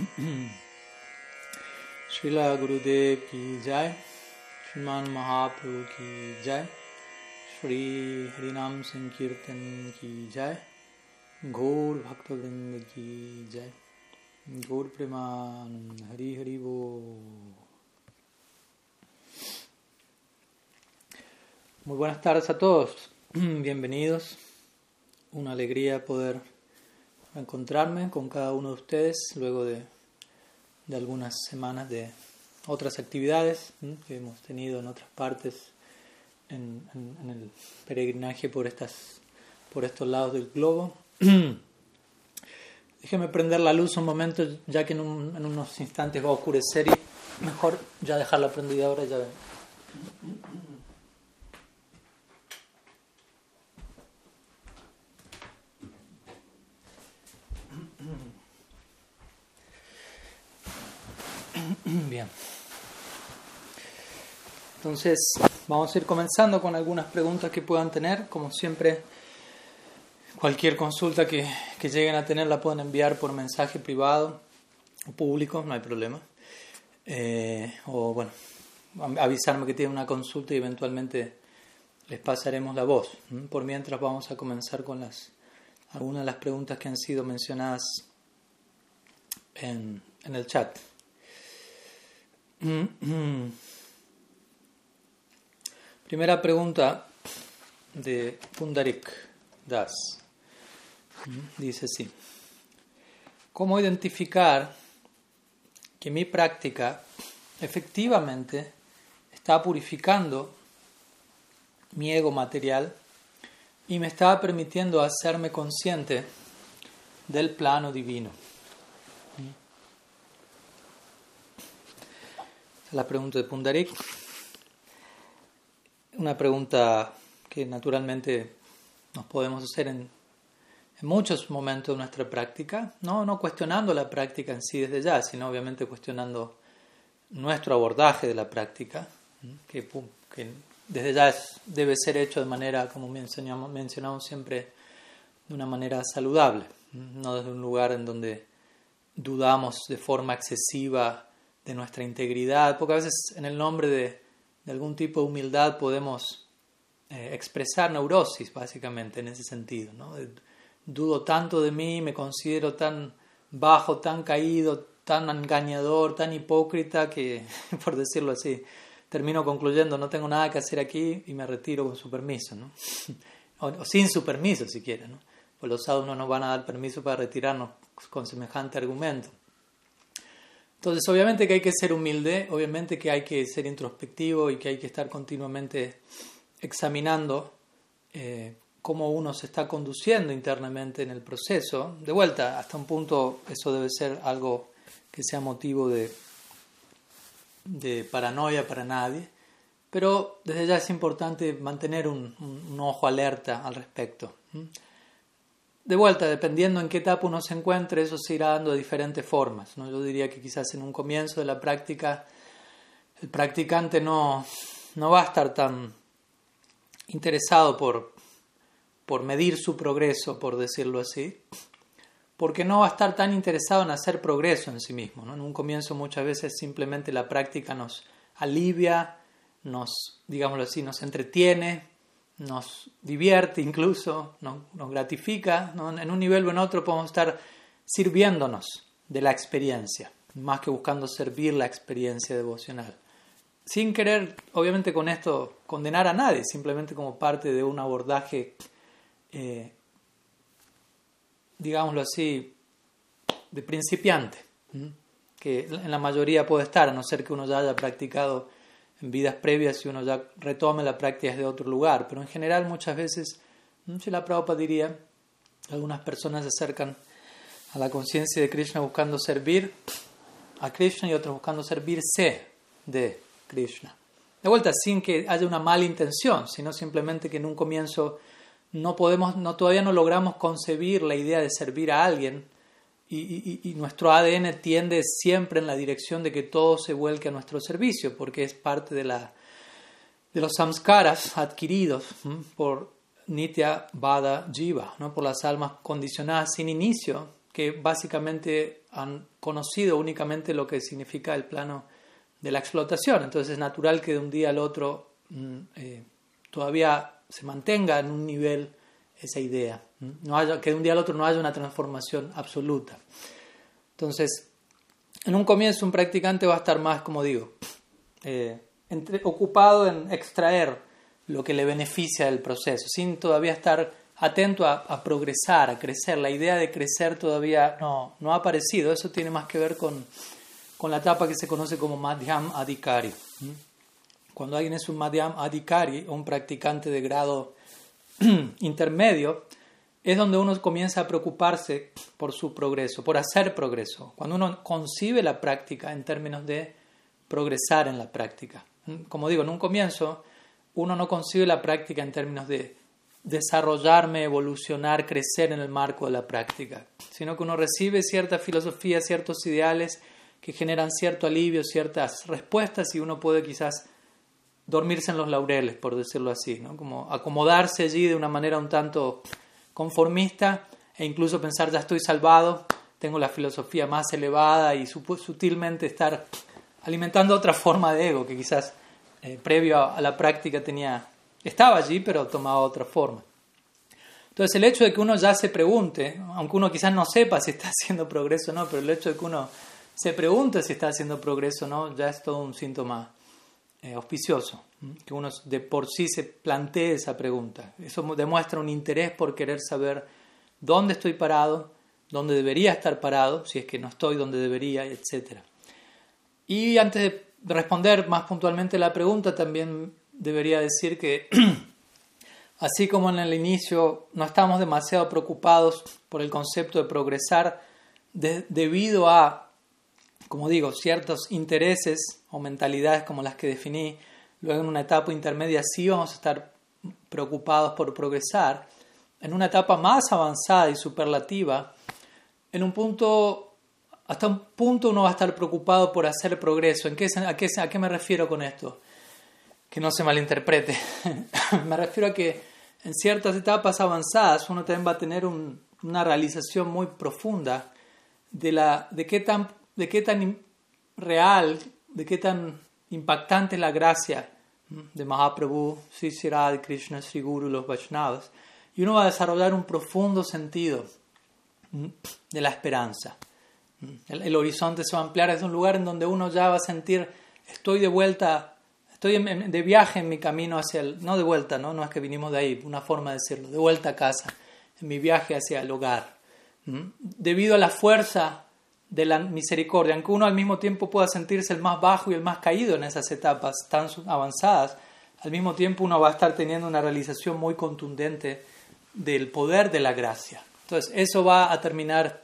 Ki jai, Shri Harinam Sankirtan ki jai, Gaur Bhaktavrinda ki jai, Gaur Preman Hari Hari Bo. Muy buenas tardes a todos, bienvenidos, una alegría poder encontrarme con cada uno de ustedes luego de, de algunas semanas de otras actividades que hemos tenido en otras partes en, en, en, el peregrinaje por, estas, por estos lados del globo. Déjeme prender la luz un momento, ya que en, un, en unos instantes va a oscurecer y mejor ya dejarla prendida ahora. Ya Bien. Entonces, vamos a ir comenzando con algunas preguntas que puedan tener. Como siempre, cualquier consulta que, que lleguen a tener la pueden enviar por mensaje privado o público, no hay problema. Eh, o bueno, avisarme que tienen una consulta y eventualmente les pasaremos la voz. Por mientras vamos a comenzar con las algunas de las preguntas que han sido mencionadas en, en el chat. Primera pregunta de Pundarik Das. Dice así. ¿Cómo identificar que mi práctica efectivamente está purificando mi ego material y me está permitiendo hacerme consciente del plano divino? La pregunta de Pundarik. Una pregunta que naturalmente nos podemos hacer en, muchos momentos de nuestra práctica, no, no cuestionando la práctica en sí desde ya, sino obviamente cuestionando nuestro abordaje de la práctica, que, desde ya debe ser hecho de manera, como mencionamos, mencionamos siempre, de una manera saludable, no desde un lugar en donde dudamos de forma excesiva de nuestra integridad, a veces en el nombre de, algún tipo de humildad podemos eh, expresar neurosis, básicamente, en ese sentido. ¿no? Dudo tanto de mí, me considero tan bajo, tan caído, tan engañador, tan hipócrita, que, por decirlo así, termino concluyendo, no tengo nada que hacer aquí y me retiro con su permiso, ¿no? o, sin su permiso siquiera. ¿no? Pues los sadhus no nos van a dar permiso para retirarnos con semejante argumento. Entonces, obviamente que hay que ser humilde, obviamente que hay que ser introspectivo y que hay que estar continuamente examinando eh, cómo uno se está conduciendo internamente en el proceso. De vuelta, hasta un punto eso debe ser algo que sea motivo de, paranoia para nadie, pero desde ya es importante mantener un ojo alerta al respecto. De vuelta, dependiendo en qué etapa uno se encuentre, eso se irá dando de diferentes formas. ¿no? Yo diría que quizás en un comienzo de la práctica el practicante no, no va a estar tan interesado por, por medir su progreso, por decirlo así, porque no va a estar tan interesado en hacer progreso en sí mismo. ¿no? En un comienzo muchas veces simplemente la práctica nos alivia, nos, digámoslo así, nos entretiene, nos divierte incluso, nos, gratifica, en un nivel o en otro podemos estar sirviéndonos de la experiencia, más que buscando servir la experiencia devocional. Sin querer, obviamente con esto, condenar a nadie, simplemente como parte de un abordaje, eh, digámoslo así, de principiante, que en la mayoría puede estar, a no ser que uno ya haya practicado en vidas previas si uno ya retome la práctica desde otro lugar. Pero en general muchas veces, si la Prabhupada diría, algunas personas se acercan a la conciencia de Krishna buscando servir a Krishna y otros buscando servirse de Krishna. De vuelta, sin que haya una mala intención, sino simplemente que en un comienzo no podemos, no, todavía no logramos concebir la idea de servir a alguien y, nuestro ADN tiende siempre en la dirección de que todo se vuelque a nuestro servicio, porque es parte de, la, de los samskaras adquiridos por Nitya Bada Jiva, ¿no? por las almas condicionadas sin inicio, que básicamente han conocido únicamente lo que significa el plano de la explotación. Entonces es natural que de un día al otro mm, eh, todavía se mantenga en un nivel esa idea, no que de un día al otro no haya una transformación absoluta. Entonces, en un comienzo un practicante va a estar más, como digo, eh, ocupado en extraer lo que le beneficia del proceso, sin todavía estar atento a, progresar, a crecer. La idea de crecer todavía no, no ha aparecido. Eso tiene más que ver con, con la etapa que se conoce como Madhyam Adhikari. Cuando alguien es un Madhyam Adhikari, un practicante de grado intermedio, es donde uno comienza a preocuparse por su progreso, por hacer progreso. Cuando uno concibe la práctica en términos de progresar en la práctica. Como digo, en un comienzo uno no concibe la práctica en términos de desarrollarme, evolucionar, crecer en el marco de la práctica, sino que uno recibe cierta filosofía, ciertos ideales que generan cierto alivio, ciertas respuestas y uno puede quizás dormirse en los laureles, por decirlo así, ¿no? como acomodarse allí de una manera un tanto conformista e incluso pensar ya estoy salvado, tengo la filosofía más elevada y sutilmente estar alimentando otra forma de ego que quizás eh, previo a la práctica tenía estaba allí, pero tomaba otra forma. Entonces el hecho de que uno ya se pregunte, aunque uno quizás no sepa si está haciendo progreso o no, pero el hecho de que uno se pregunte si está haciendo progreso o no, ya es todo un síntoma eh, auspicioso, que uno de por sí se plantee esa pregunta. Eso demuestra un interés por querer saber dónde estoy parado, dónde debería estar parado, si es que no estoy donde debería, etc. Y antes de responder más puntualmente la pregunta, también debería decir que así como en el inicio no estamos demasiado preocupados por el concepto de progresar debido a, como digo, ciertos intereses o mentalidades como las que definí, luego en una etapa intermedia sí vamos a estar preocupados por progresar, en una etapa más avanzada y superlativa, en un punto, hasta un punto uno va a estar preocupado por hacer progreso. ¿En qué, a, qué, ¿A qué me refiero con esto? que no se malinterprete. Me refiero a que en ciertas etapas avanzadas uno también va a tener una realización muy profunda de, la, de, qué tan, de qué tan real, de qué tan impactante la gracia de Mahaprabhu, Sri de Krishna, Sri Guru, los Vaishnavas. Y uno va a desarrollar un profundo sentido de la esperanza. El, el horizonte se va a ampliar, es un lugar en donde uno ya va a sentir, estoy de vuelta Estoy de viaje en mi camino hacia el, no de vuelta, ¿no? no es que vinimos de ahí, una forma de decirlo, de vuelta a casa, en mi viaje hacia el hogar. Debido a la fuerza de la misericordia, aunque uno al mismo tiempo pueda sentirse el más bajo y el más caído en esas etapas tan avanzadas, al mismo tiempo uno va a estar teniendo una realización muy contundente del poder de la gracia. Entonces, eso va a terminar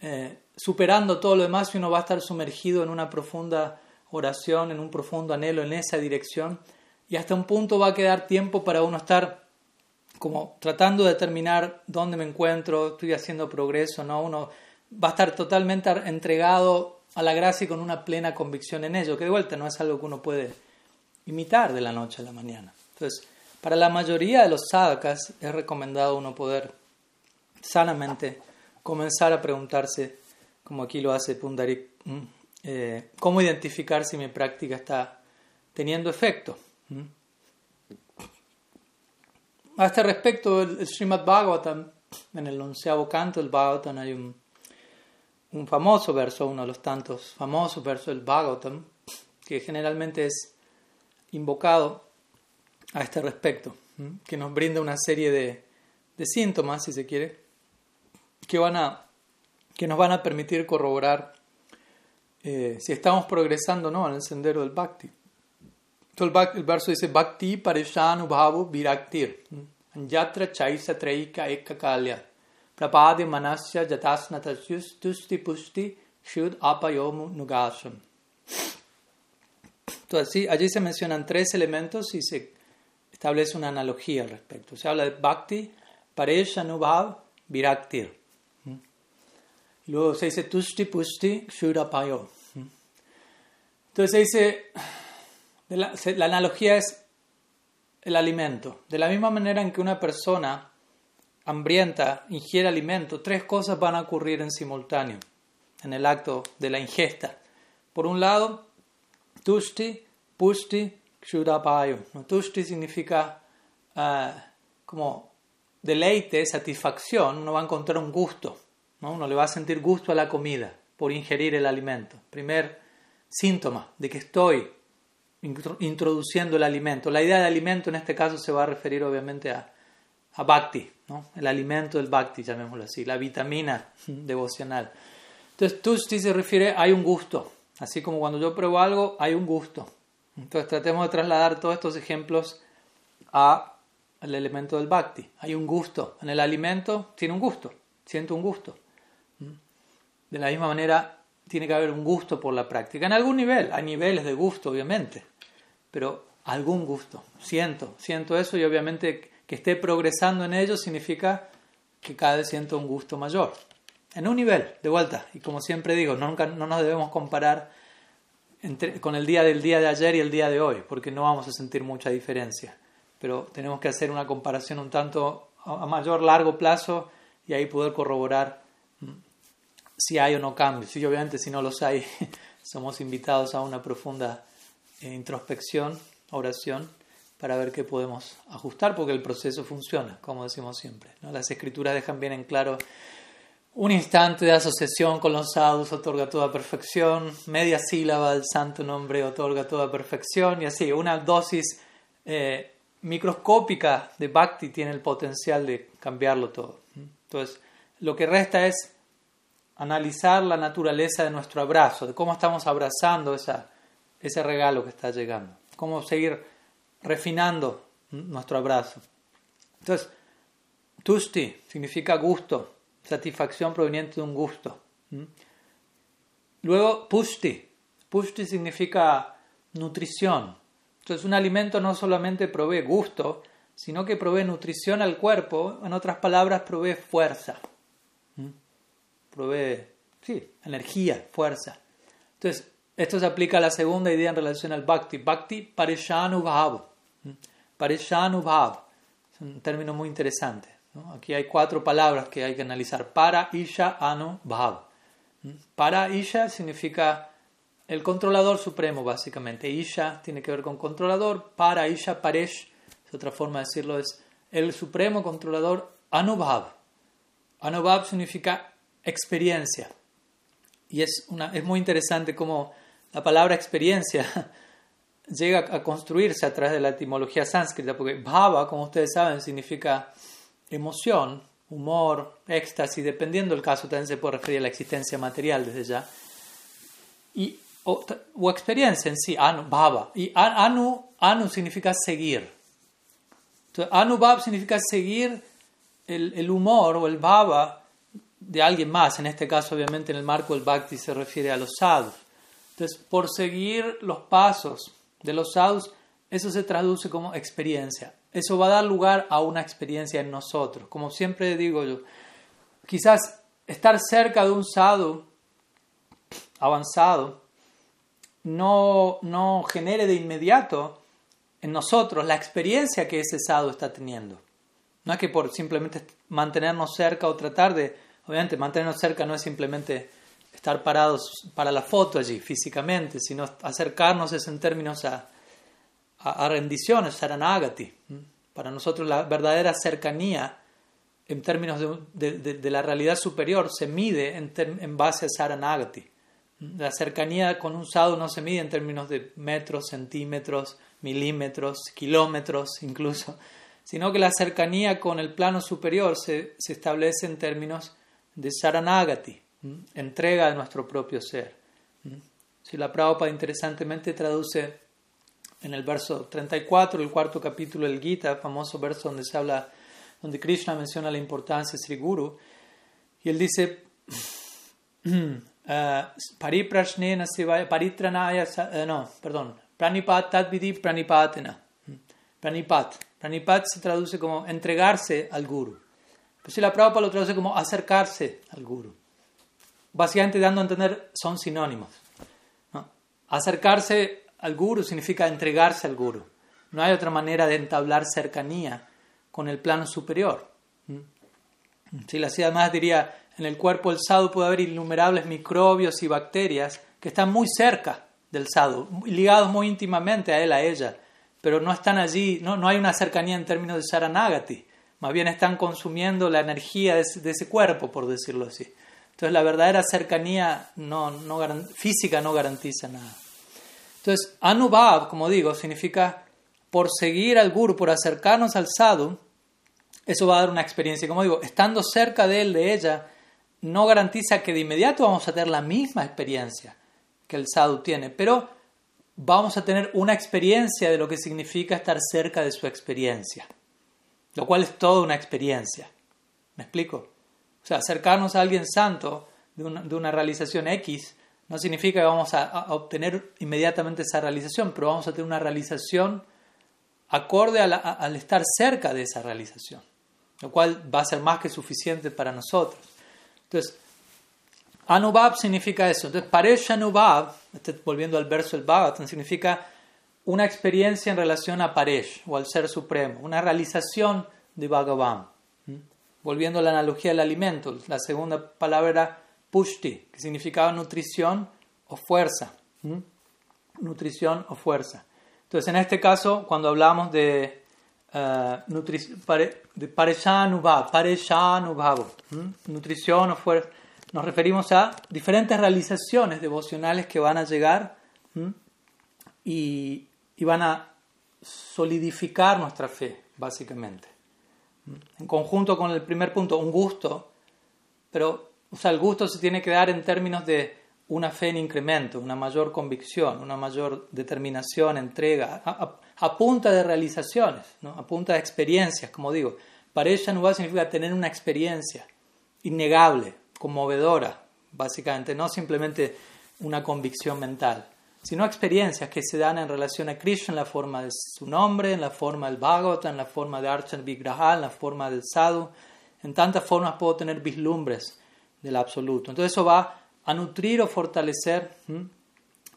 eh, superando todo lo demás y uno va a estar sumergido en una profunda oración, en un profundo anhelo en esa dirección y hasta un punto va a quedar tiempo para uno estar como tratando de determinar dónde me encuentro, estoy haciendo progreso, ¿no? Uno va a estar totalmente entregado a la gracia y con una plena convicción en ello, que de vuelta no es algo que uno puede imitar de la noche a la mañana. Entonces, para la mayoría de los sadhakas es recomendado uno poder sanamente comenzar a preguntarse, como aquí lo hace Pundarik, eh, cómo identificar si mi práctica está teniendo efecto. A este respecto, el, Srimad Bhagavatam, en el onceavo canto del Bhagavatam hay un, un famoso verso, uno de los tantos famosos versos del Bhagavatam, que generalmente es invocado a este respecto, que nos brinda una serie de, de, síntomas, si se quiere, que, van a, que nos van a permitir corroborar eh, si estamos progresando no en el sendero del bhakti. Entonces el, verso dice bhakti parishanubhavu viraktir yatra chaisa treika ekakalya prapadi manasya jatasnatasyus tusti pusti shud apayomu nugasham. Entonces allí se mencionan tres elementos y se establece una analogía al respecto. Se habla de bhakti, pareshanubhav, viraktir. Luego se dice tusti pusti shurapayo. Entonces se dice, la analogía es el alimento. De la misma manera en que una persona hambrienta ingiere alimento, tres cosas van a ocurrir en simultáneo en el acto de la ingesta. Por un lado, tushti, pushti, kshudapayu. Tushti significa ah, como deleite, satisfacción, uno va a encontrar un gusto, ¿no? uno le va a sentir gusto a la comida por ingerir el alimento. Primer síntoma de que estoy introduciendo el alimento. La idea de alimento en este caso se va a referir obviamente a, a bhakti, ¿no? el alimento del bhakti, llamémoslo así, la vitamina devocional. Entonces, tushti se refiere, hay un gusto, así como cuando yo pruebo algo, hay un gusto. Entonces, tratemos de trasladar todos estos ejemplos a el elemento del bhakti. Hay un gusto. En el alimento tiene un gusto. Siento un gusto. De la misma manera, tiene que haber un gusto por la práctica. En algún nivel. Hay niveles de gusto, obviamente. Pero algún gusto. Siento. Siento eso y obviamente que esté progresando en ello significa que cada vez siento un gusto mayor. En un nivel, de vuelta. Y como siempre digo, nunca, no nos debemos comparar con el día del día de ayer y el día de hoy, porque no vamos a sentir mucha diferencia pero tenemos que hacer una comparación un tanto a mayor largo plazo y ahí poder corroborar mm, si hay o no cambios. Y obviamente si no los hay, somos invitados a una profunda eh, introspección, oración, para ver qué podemos ajustar, porque el proceso funciona, como decimos siempre. Las escrituras dejan bien en claro un instante de asociación con los sadhus otorga toda perfección, media sílaba del santo nombre otorga toda perfección, y así, una dosis eh, microscópica de Bhakti tiene el potencial de cambiarlo todo. Entonces, lo que resta es analizar la naturaleza de nuestro abrazo, de cómo estamos abrazando esa, ese regalo que está llegando, cómo seguir refinando nuestro abrazo. Entonces, tushti significa gusto, satisfacción proveniente de un gusto. Luego, pushti. Pushti significa nutrición, entonces un alimento no solamente provee gusto, sino que provee nutrición al cuerpo, en otras palabras, provee fuerza. ¿Mm? Provee, sí, energía, fuerza. Entonces, esto se aplica a la segunda idea en relación al bhakti. Bhakti parishanubhav. ¿Mm? Parishanubhav. Es un término muy interesante. Aquí hay cuatro palabras que hay que analizar. Para, isha, anu, bhav. ¿Mm? Para, isha significa el controlador supremo, básicamente. Isha tiene que ver con controlador. Para Isha Paresh, es otra forma de decirlo, es el supremo controlador Anubhav. Anubhav significa experiencia. Y es, una, es muy interesante cómo la palabra experiencia llega a construirse a través de la etimología sánscrita, porque bhava, como ustedes saben, significa emoción, humor, éxtasis, dependiendo del caso, también se puede referir a la existencia material desde ya. Y o, experiencia en sí, anu, bhava. Y anu, anu significa seguir. Entonces, anubhav significa seguir el, el, humor o el bhava de alguien más. En este caso, obviamente, en el marco del bhakti se refiere a los sadhus. Entonces, por seguir los pasos de los sadhus, eso se traduce como experiencia. Eso va a dar lugar a una experiencia en nosotros. Como siempre digo yo, quizás estar cerca de un sadhu avanzado no, no genere de inmediato en nosotros la experiencia que ese sadhu está teniendo. No es que por simplemente mantenernos cerca o tratar de, obviamente mantenernos cerca no es simplemente estar parados para la foto allí físicamente, sino acercarnos es en términos a, a, a rendiciones, saranagati. Para nosotros la verdadera cercanía en términos de, de, la realidad superior se mide en, en base a saranagati. La cercanía con un sadhu no se mide en términos de metros, centímetros, milímetros, kilómetros incluso, sino que la cercanía con el plano superior se, se establece en términos de saranagati, entrega de nuestro propio ser. Si la Prabhupada interesantemente traduce en el verso 34, el cuarto capítulo del Gita, famoso verso donde se habla, donde Krishna menciona la importancia de Sri Guru, y él dice, Uh, pariprashnena paritranaya, uh, no, perdón, pranipat tadvidi pranipatena. Hmm. Pranipat. Pranipat se traduce como entregarse al guru. Pero si la Prabhupada lo traduce como acercarse al guru. Básicamente dando a entender, son sinónimos. Acercarse al guru significa entregarse al guru. No hay otra manera de entablar cercanía con el plano superior. Si la ciudad más diría, en el cuerpo del sadhu puede haber innumerables microbios y bacterias que están muy cerca del sadhu, ligados muy íntimamente a él, a ella, pero no están allí, no, no hay una cercanía en términos de Saranagati, más bien están consumiendo la energía de ese, cuerpo, por decirlo así. Entonces la verdadera cercanía no, no, física no garantiza nada. Entonces, Anubhav, como digo, significa por seguir al guru, por acercarnos al sadhu, eso va a dar una experiencia. Como digo, estando cerca de él, de ella, no garantiza que de inmediato vamos a tener la misma experiencia que el sadhu tiene, pero vamos a tener una experiencia de lo que significa estar cerca de su experiencia, lo cual es toda una experiencia. ¿Me explico? O sea, acercarnos a alguien santo de una, realización X no significa que vamos a, obtener inmediatamente esa realización, pero vamos a tener una realización acorde al estar cerca de esa realización, lo cual va a ser más que suficiente para nosotros. Entonces, Anubhav significa eso. Entonces, Paresh Anubhav, este, volviendo al verso del Bhagavatam, significa una experiencia en relación a Paresh o al Ser Supremo, una realización de Bhagavan. Volviendo a la analogía del alimento, la segunda palabra era Pushti, que significaba nutrición o fuerza. Nutrición o fuerza. Entonces, en este caso, cuando hablamos de, uh, de Pareshanubhav, nutrición o fuerza, nos referimos a diferentes realizaciones devocionales que van a llegar y, van a solidificar nuestra fe, básicamente. En conjunto con el primer punto, un gusto, pero o el gusto se tiene que dar en términos de una fe en incremento, una mayor convicción, una mayor determinación, entrega, a, punta de realizaciones, ¿no? a punta de experiencias, como digo. Para ella no significa tener una experiencia innegable, conmovedora, básicamente, no simplemente una convicción mental, sino experiencias que se dan en relación a Krishna en la forma de su nombre, en la forma del Bhagavata, en la forma de Archan Vigraha, en la forma del Sadhu. En tantas formas puedo tener vislumbres del absoluto. Entonces eso va a nutrir o fortalecer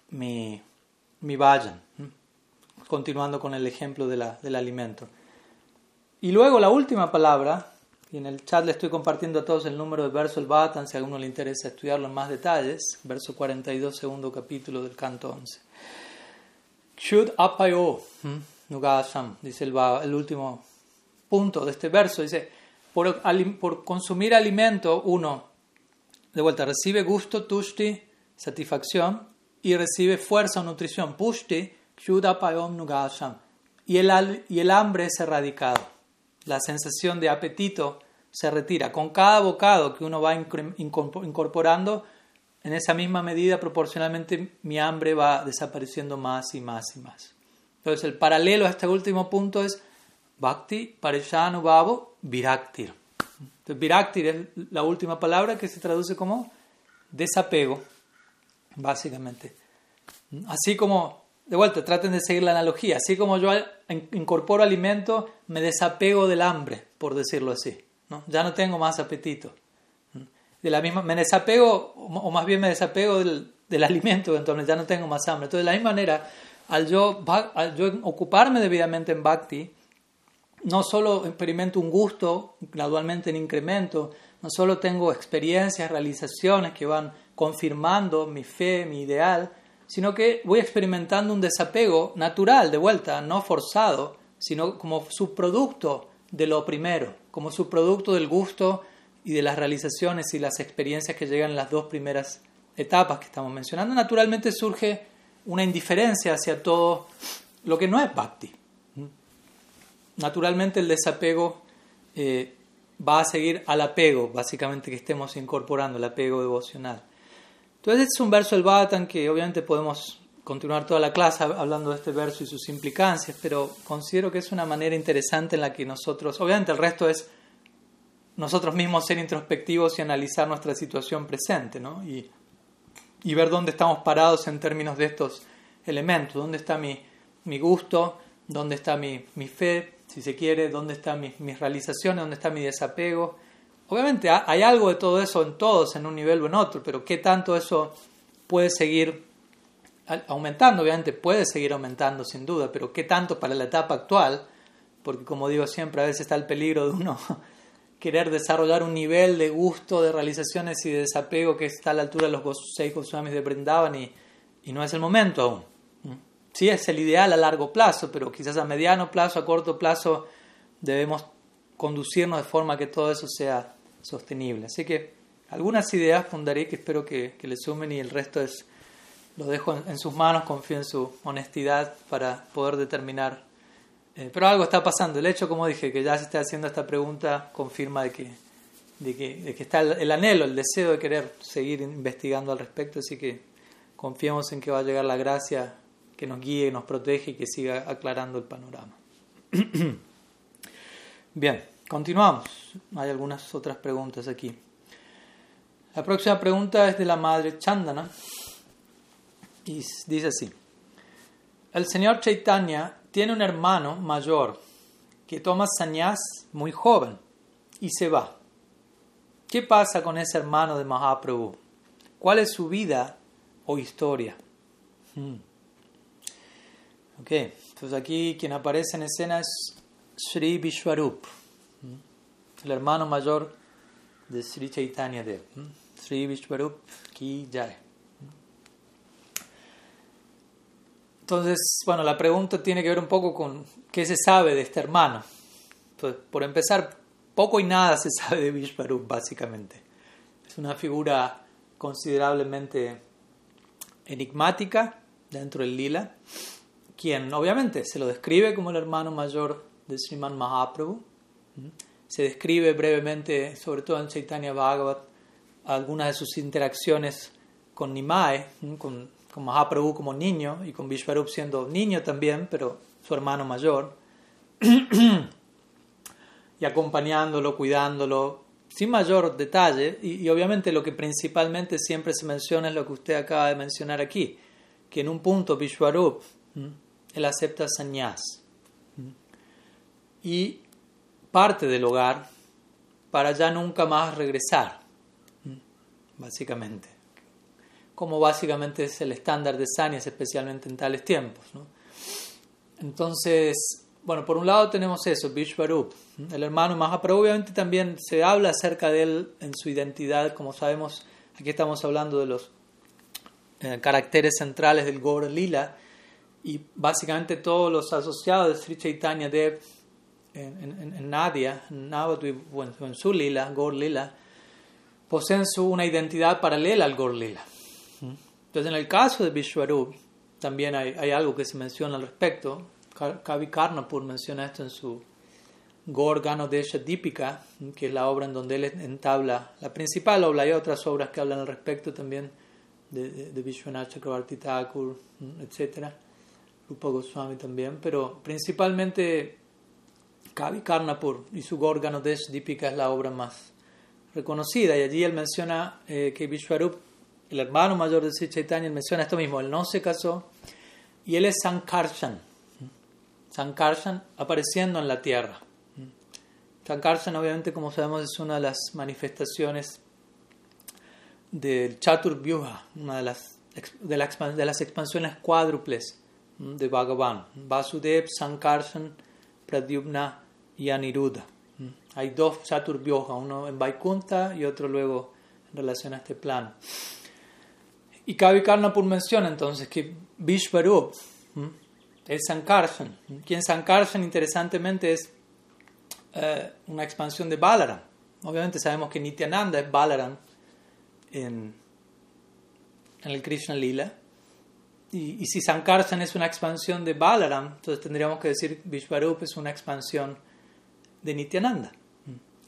mi, mi continuando con el ejemplo de la, del alimento. Y luego la última palabra, y en el chat le estoy compartiendo a todos el número de verso del Bhatan, si a alguno le interesa estudiarlo en más detalles, verso 42, segundo capítulo del canto 11. Shud apayo nugasham, dice el, el último punto de este verso, dice, por, por consumir alimento uno, de vuelta, recibe gusto, tushti, satisfacción, y recibe fuerza o nutrición, pushti, shud apayom nugasham, y el, y el hambre es erradicado la sensación de apetito se retira. Con cada bocado que uno va incorporando, en esa misma medida proporcionalmente mi hambre va desapareciendo más y más y más. Entonces el paralelo a este último punto es Bhakti, Parishanu Bhavo, Viraktir. Entonces Viraktir es la última palabra que se traduce como desapego, básicamente. Así como de vuelta, traten de seguir la analogía. Así como yo incorporo alimento, me desapego del hambre, por decirlo así. ¿no? Ya no tengo más apetito. De la misma, me desapego, o más bien me desapego del, del alimento, entonces ya no tengo más hambre. Entonces, de la misma manera, al yo, al yo ocuparme debidamente en Bhakti, no solo experimento un gusto gradualmente en incremento, no solo tengo experiencias, realizaciones que van confirmando mi fe, mi ideal, sino que voy experimentando un desapego natural, de vuelta, no forzado, sino como subproducto de lo primero, como subproducto del gusto y de las realizaciones y las experiencias que llegan en las dos primeras etapas que estamos mencionando. Naturalmente surge una indiferencia hacia todo lo que no es bhakti. Naturalmente el desapego eh, va a seguir al apego, básicamente que estemos incorporando, el apego devocional. Entonces, este es un verso del Bhagavatam que obviamente podemos continuar toda la clase hablando de este verso y sus implicancias, pero considero que es una manera interesante en la que nosotros, obviamente el resto es nosotros mismos ser introspectivos y analizar nuestra situación presente, ¿no? Y, y ver dónde estamos parados en términos de estos elementos, dónde está mi, mi gusto, dónde está mi, mi, fe, si se quiere, dónde están mis, mis realizaciones, dónde está mi desapego, Obviamente hay algo de todo eso en todos, en un nivel o en otro, pero ¿qué tanto eso puede seguir aumentando? Obviamente puede seguir aumentando sin duda, pero ¿qué tanto para la etapa actual? Porque como digo siempre, a veces está el peligro de uno querer desarrollar un nivel de gusto, de realizaciones y de desapego que está a la altura de los seis Goswamis de Brindavan y, y no es el momento aún. Sí es el ideal a largo plazo, pero quizás a mediano plazo, a corto plazo, debemos conducirnos de forma que todo eso sea sostenible. Así que algunas ideas fundaré que espero que, le sumen y el resto es lo dejo en, sus manos, confío en su honestidad para poder determinar. Eh, pero algo está pasando. El hecho, como dije, que ya se esté haciendo esta pregunta confirma de que, de que, que está el, anhelo, el deseo de querer seguir investigando al respecto. Así que confiemos en que va a llegar la gracia que nos guíe, nos protege y que siga aclarando el panorama. Bien, continuamos. Hay algunas otras preguntas aquí. La próxima pregunta es de la madre Chandana. Y dice así, el señor Chaitanya tiene un hermano mayor que toma sannyas muy joven y se va. ¿Qué pasa con ese hermano de Mahaprabhu? ¿Cuál es su vida o historia? Hmm. Ok, entonces aquí quien aparece en escena es Sri Vishwarup. El hermano mayor de Sri Chaitanya Dev. Sri Vishwarup Ki Jai. Entonces, bueno, la pregunta tiene que ver un poco con qué se sabe de este hermano. Entonces, por empezar, poco y nada se sabe de Vishvarup, básicamente. Es una figura considerablemente enigmática dentro del lila, quien obviamente se lo describe como el hermano mayor de Sriman Mahaprabhu. Se describe brevemente, sobre todo en Chaitanya Bhagavat, algunas de sus interacciones con Nimai, con con Mahaprabhu como niño y con Vishwarup siendo niño también, pero su hermano mayor, y acompañándolo, cuidándolo, sin mayor detalle, y, obviamente lo que principalmente siempre se menciona es lo que usted acaba de mencionar aquí, que en un punto Vishwarup, él acepta sannyas y parte del hogar para ya nunca más regresar, básicamente como básicamente es el estándar de Sanyas, especialmente en tales tiempos. Entonces, bueno, por un lado tenemos eso, Vishwarup, el hermano Mahaprabhu, obviamente también se habla acerca de él en su identidad, como sabemos, aquí estamos hablando de los eh, caracteres centrales del Gaur Lila, y básicamente todos los asociados de Sri Chaitanya Dev en, en, Nadia, en en, su Lila, Gaur Lila, poseen su, una identidad paralela al Gaur Lila. Entonces, en el caso de Vishwarup, también hay, hay algo que se menciona al respecto. Kavi Karnapur menciona esto en su Gorgano Desha Dipika, que es la obra en donde él entabla la principal obra. Hay otras obras que hablan al respecto también de, de, de Vishwanath Chakravarti Thakur, etc. Rupa Goswami también, pero principalmente Kavi Karnapur y su Gorgano Desha Dipika es la obra más reconocida. Y allí él menciona eh, que Vishwarup el hermano mayor de Sri Chaitanya, menciona esto mismo, él no se casó y él es Sankarshan. Sankarshan apareciendo en la tierra. Sankarshan obviamente como sabemos es una de las manifestaciones del Chatur Vyuha, una de las, de, de las expansiones cuádruples de Bhagavan. Vasudev, Sankarshan, Pradyumna y Aniruddha. Hay dos Chatur Vyuha, uno en Vaikunta y otro luego en relación a este plano. Y Kavi Karnapur menciona entonces que Vishwarup es Sankarshan. Quien Sankarshan, interesantemente, es eh, una expansión de Balaram. Obviamente sabemos que Nityananda es Balaram en, en el Krishna Lila. Y, si Sankarshan es una expansión de Balaram, entonces tendríamos que decir Vishwarup es una expansión de Nityananda.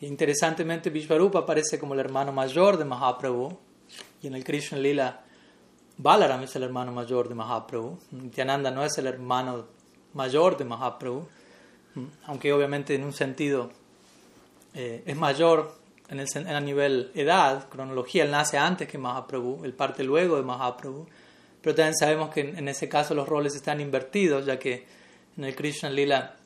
Y interesantemente, Vishwarup aparece como el hermano mayor de Mahaprabhu. Y en el Krishna Lila Balaram es el hermano mayor de Mahaprabhu. Nityananda no es el hermano mayor de Mahaprabhu, aunque obviamente en un sentido eh, es mayor en el, nivel edad, cronología, él nace antes que Mahaprabhu, él parte luego de Mahaprabhu, pero también sabemos que en, ese caso los roles están invertidos, ya que en el Krishna Lila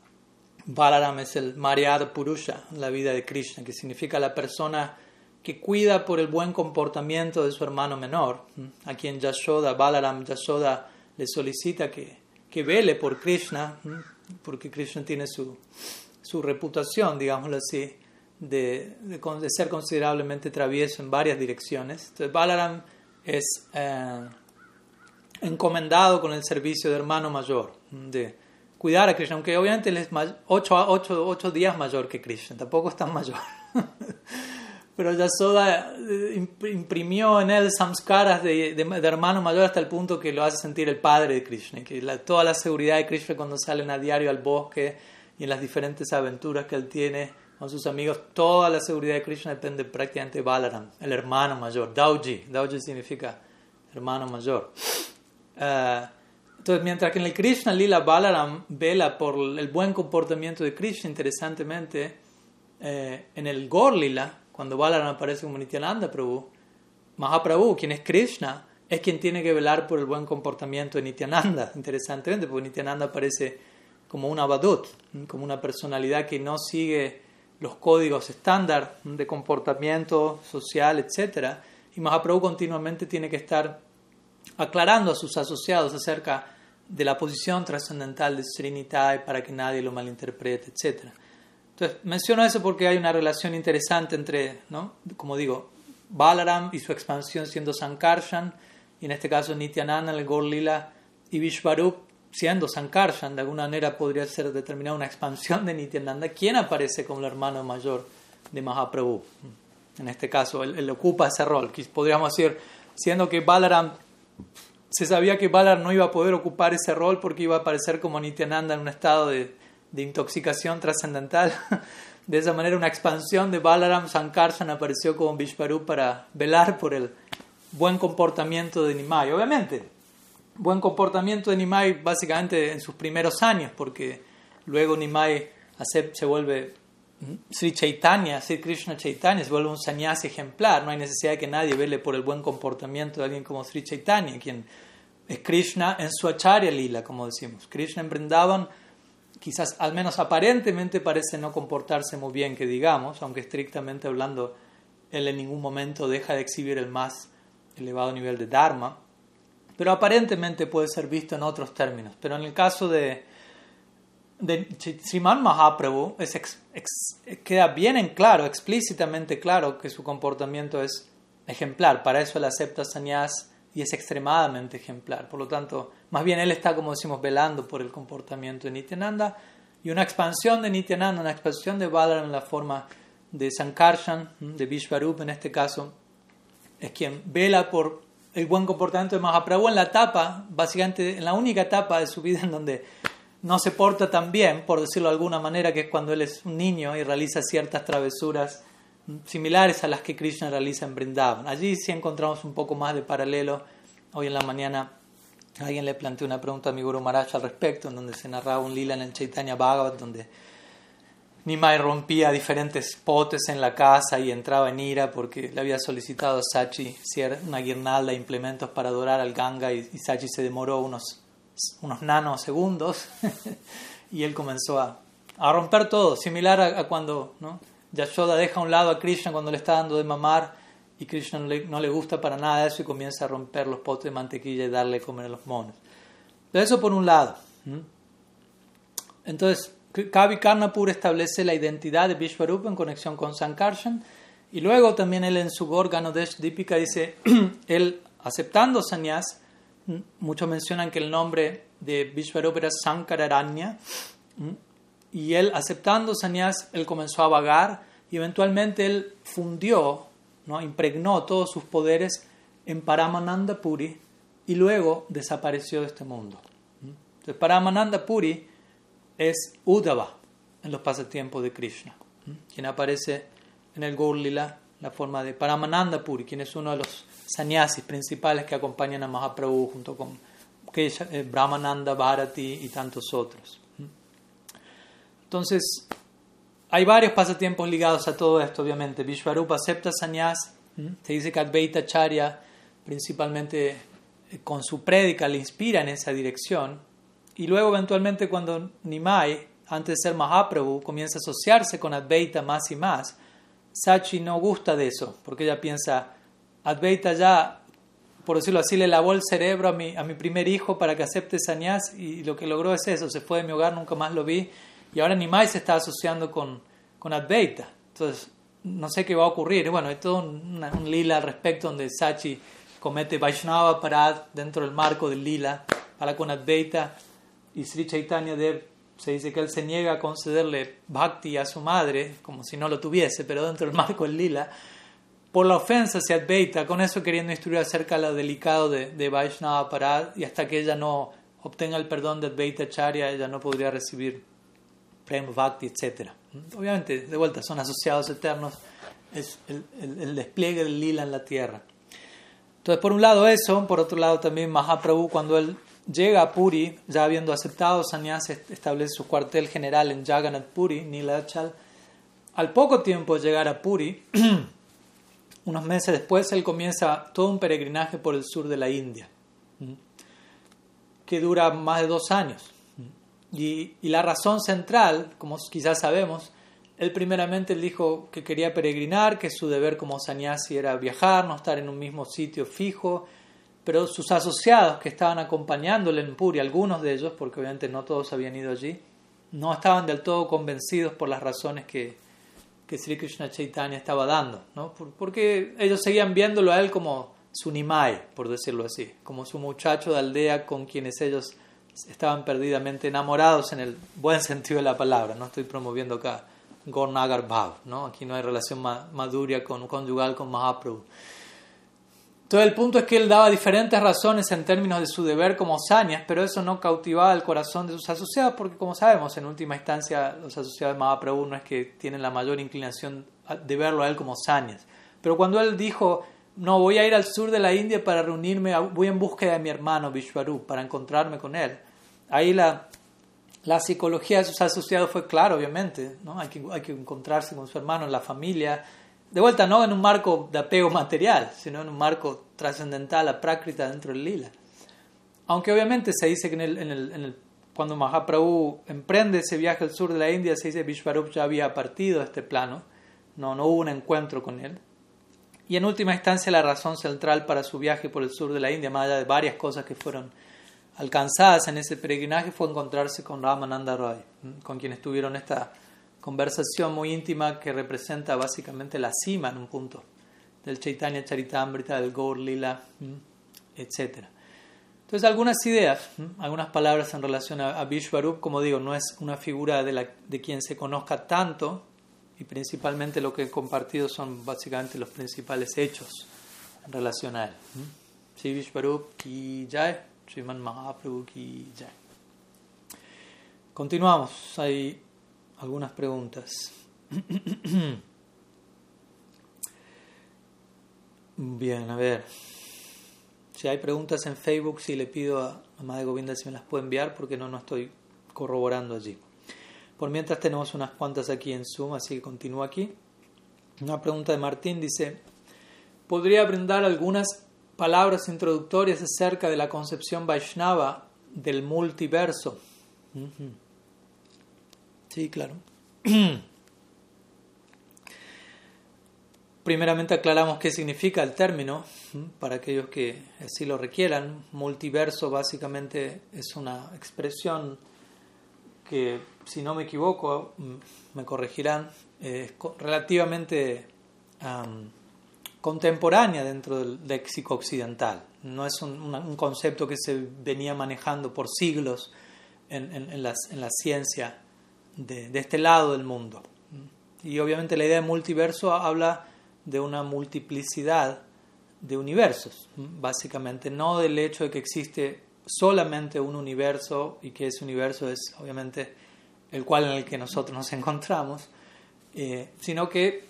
Balaram es el Maryada Purusha, la vida de Krishna, que significa la persona que cuida por el buen comportamiento de su hermano menor, a quien Yashoda, Balaram Yashoda le solicita que, que vele por Krishna, porque Krishna tiene su, su reputación, digámoslo así, de, de, ser considerablemente travieso en varias direcciones. Entonces Balaram es eh, encomendado con el servicio de hermano mayor, de cuidar a Krishna, aunque obviamente él es ocho, ocho, ocho días mayor que Krishna, tampoco es tan mayor. Pero Yasoda eh, imprimió en él samskaras de, de, hermano mayor hasta el punto que lo hace sentir el padre de Krishna, que toda la seguridad de Krishna cuando salen a diario al bosque y en las diferentes aventuras que él tiene con sus amigos, toda la seguridad de Krishna depende prácticamente de Balaram, el hermano mayor, Dauji. Dauji significa hermano mayor. Eh, entonces, mientras que en el Krishna Lila Balaram vela por el buen comportamiento de Krishna, interesantemente, eh, en el Gor Lila, cuando Balaram aparece como Nityananda Prabhu, Mahaprabhu, quien es Krishna, es quien tiene que velar por el buen comportamiento de Nityananda, interesantemente, porque Nityananda aparece como un abadut, como una personalidad que no sigue los códigos estándar de comportamiento social, etc. Y Mahaprabhu continuamente tiene que estar aclarando a sus asociados acerca de la posición trascendental de Srinitai para que nadie lo malinterprete, etc. Entonces, menciono eso porque hay una relación interesante entre, ¿no? como digo, Balaram y su expansión siendo Sankarshan, y en este caso Nityananda, el Gorlila, y Vishvarup siendo Sankarshan, de alguna manera podría ser determinada una expansión de Nityananda, ¿quién aparece como el hermano mayor de Mahaprabhu? En este caso, él, ocupa ese rol. Podríamos decir, siendo que Balaram, se sabía que Balaram no iba a poder ocupar ese rol porque iba a aparecer como Nityananda en un estado de, intoxicación trascendental. De esa manera, una expansión de Balaram Sankarshan apareció como Vishvarup para velar por el buen comportamiento de Nimai. Obviamente, buen comportamiento de Nimai básicamente en sus primeros años, porque luego Nimai se vuelve Sri Chaitanya, Sri Krishna Chaitanya, se vuelve un sannyasi ejemplar. No hay necesidad de que nadie vele por el buen comportamiento de alguien como Sri Chaitanya, quien es Krishna en su acharya lila, como decimos. Krishna en Vrindavan quizás al menos aparentemente parece no comportarse muy bien, que digamos, aunque estrictamente hablando, él en ningún momento deja de exhibir el más elevado nivel de Dharma pero aparentemente puede ser visto en otros términos. Pero en el caso de, de Sriman Mahaprabhu queda bien en claro, explícitamente claro, que su comportamiento es ejemplar. Para eso él acepta sannyas y es extremadamente ejemplar. Por lo tanto, más bien él está, como decimos, velando por el comportamiento de Nityananda y una expansión de Nityananda, una expansión de Balaram en la forma de Sankarshan, de Vishvarup en este caso, es quien vela por el buen comportamiento de Mahaprabhu en la etapa, básicamente en la única etapa de su vida en donde no se porta tan bien, por decirlo de alguna manera, que es cuando él es un niño y realiza ciertas travesuras similares a las que Krishna realiza en Vrindavan. Allí sí encontramos un poco más de paralelo. Hoy en la mañana alguien le planteó una pregunta a mi Guru Maharaj al respecto, en donde se narraba un lila en el Chaitanya Bhagavat, donde Nimai rompía diferentes potes en la casa y entraba en ira porque le había solicitado Sachi una guirnalda de implementos para adorar al Ganga y, Sachi se demoró unos, unos nanosegundos y él comenzó a, a, romper todo, similar a, cuando ¿no? Yashoda deja a un lado a Krishna cuando le está dando de mamar y Krishna no le, gusta para nada eso y comienza a romper los potes de mantequilla y darle a comer a los monos. Eso por un lado. Entonces, Kavi Karnapur establece la identidad de Vishwarupa en conexión con Sankarshan y luego también él en su órgano de Dipika dice, él aceptando sannyas, muchos mencionan que el nombre de Vishwarupa era Sankararanya, y él aceptando sannyas, él comenzó a vagar y eventualmente él fundió, ¿no? impregnó todos sus poderes en Paramananda Puri y luego desapareció de este mundo. Entonces, Paramananda Puri es Uddhava en los pasatiempos de Krishna, quien aparece en el Gurlila, la forma de Paramananda Puri, quien es uno de los sannyasis principales que acompañan a Mahaprabhu junto con eh, Brahmananda, Bharati y tantos otros. Entonces, hay varios pasatiempos ligados a todo esto, obviamente. Vishwarupa acepta sannyas, se dice que Advaita Charya, principalmente eh, con su prédica, le inspira en esa dirección y luego eventualmente cuando Nimai, antes de ser Mahaprabhu, comienza a asociarse con Advaita más y más, Sachi no gusta de eso, porque ella piensa, Advaita ya, por decirlo así, le lavó el cerebro a mi, a mi primer hijo para que acepte sannyas y lo que logró es eso, se fue de mi hogar, nunca más lo vi, y ahora Nimai se está asociando con, con Advaita. Entonces, no sé qué va a ocurrir. Bueno, hay todo un, un lila al respecto donde Sachi comete Vaishnava Parad dentro del marco del lila para con Advaita y Sri Chaitanya Dev se dice que él se niega a concederle bhakti a su madre, como si no lo tuviese, pero dentro del marco del lila, por la ofensa hacia Advaita, con eso queriendo instruir acerca de lo delicado de, de Vaishnava Parad, y hasta que ella no obtenga el perdón de Advaita Charya, ella no podría recibir Prem Bhakti, etc. Obviamente, de vuelta, son asociados eternos, es el, el, despliegue del lila en la tierra. Entonces, por un lado eso, por otro lado también Mahaprabhu, cuando él llega a Puri, ya habiendo aceptado sannyas, establece su cuartel general en Jagannath Puri, Nilachal. Al poco tiempo de llegar a Puri, unos meses después, él comienza todo un peregrinaje por el sur de la India, que dura más de dos años. Y, la razón central, como quizás sabemos, él primeramente dijo que quería peregrinar, que su deber como sannyasi era viajar, no estar en un mismo sitio fijo, pero sus asociados que estaban acompañándole en Puri, algunos de ellos, porque obviamente no todos habían ido allí, no estaban del todo convencidos por las razones que, que Sri Krishna Chaitanya estaba dando, ¿no? porque ellos seguían viéndolo a él como su nimai, por decirlo así, como su muchacho de aldea con quienes ellos estaban perdidamente enamorados en el buen sentido de la palabra, no estoy promoviendo acá Gornagar Bhav, ¿no? aquí no hay relación maduria con, conyugal con Mahaprabhu. Entonces el punto es que él daba diferentes razones en términos de su deber como sañas, pero eso no cautivaba el corazón de sus asociados, porque como sabemos, en última instancia los asociados de Mahaprabhu no es que tienen la mayor inclinación de verlo a él como sañas. Pero cuando él dijo, no, voy a ir al sur de la India para reunirme, voy en búsqueda de mi hermano Vishwarup, para encontrarme con él, ahí la, la psicología de sus asociados fue clara, obviamente, ¿no? hay, que, hay que encontrarse con su hermano en la familia, de vuelta, no en un marco de apego material, sino en un marco trascendental, a práctica dentro del lila. Aunque obviamente se dice que cuando Mahaprabhu emprende ese viaje al sur de la India, se dice que Vishwarup ya había partido de este plano, no, no hubo un encuentro con él. Y en última instancia la razón central para su viaje por el sur de la India, más allá de varias cosas que fueron alcanzadas en ese peregrinaje, fue encontrarse con Ramananda Roy, con quien estuvieron esta conversación muy íntima que representa básicamente la cima en un punto del Chaitanya Charitamrita, del Gaur Lila, etc. Entonces, algunas ideas, algunas palabras en relación a, Vishwarup, como digo, no es una figura de, la, de quien se conozca tanto, y principalmente lo que he compartido son básicamente los principales hechos en relación a él. Sí, Vishwarup ki jai, Sriman Mahaprabhu ki jai. Continuamos, hay algunas preguntas. Bien, a ver. Si hay preguntas en Facebook, si le pido a Madre Govinda si me las puede enviar, porque no, no estoy corroborando allí. Por mientras tenemos unas cuantas aquí en Zoom, así que continúo aquí. Una pregunta de Martín dice, ¿podría brindar algunas palabras introductorias acerca de la concepción Vaishnava del multiverso? Sí, claro. Primeramente aclaramos qué significa el término, para aquellos que así lo requieran. Multiverso básicamente es una expresión que, si no me equivoco, me corregirán, es relativamente contemporánea dentro del léxico occidental. No es un, concepto que se venía manejando por siglos en, en, la, en la ciencia de, este lado del mundo. Y obviamente la idea de multiverso habla de una multiplicidad de universos, básicamente, no del hecho de que existe solamente un universo y que ese universo es obviamente el cual en el que nosotros nos encontramos, eh, sino que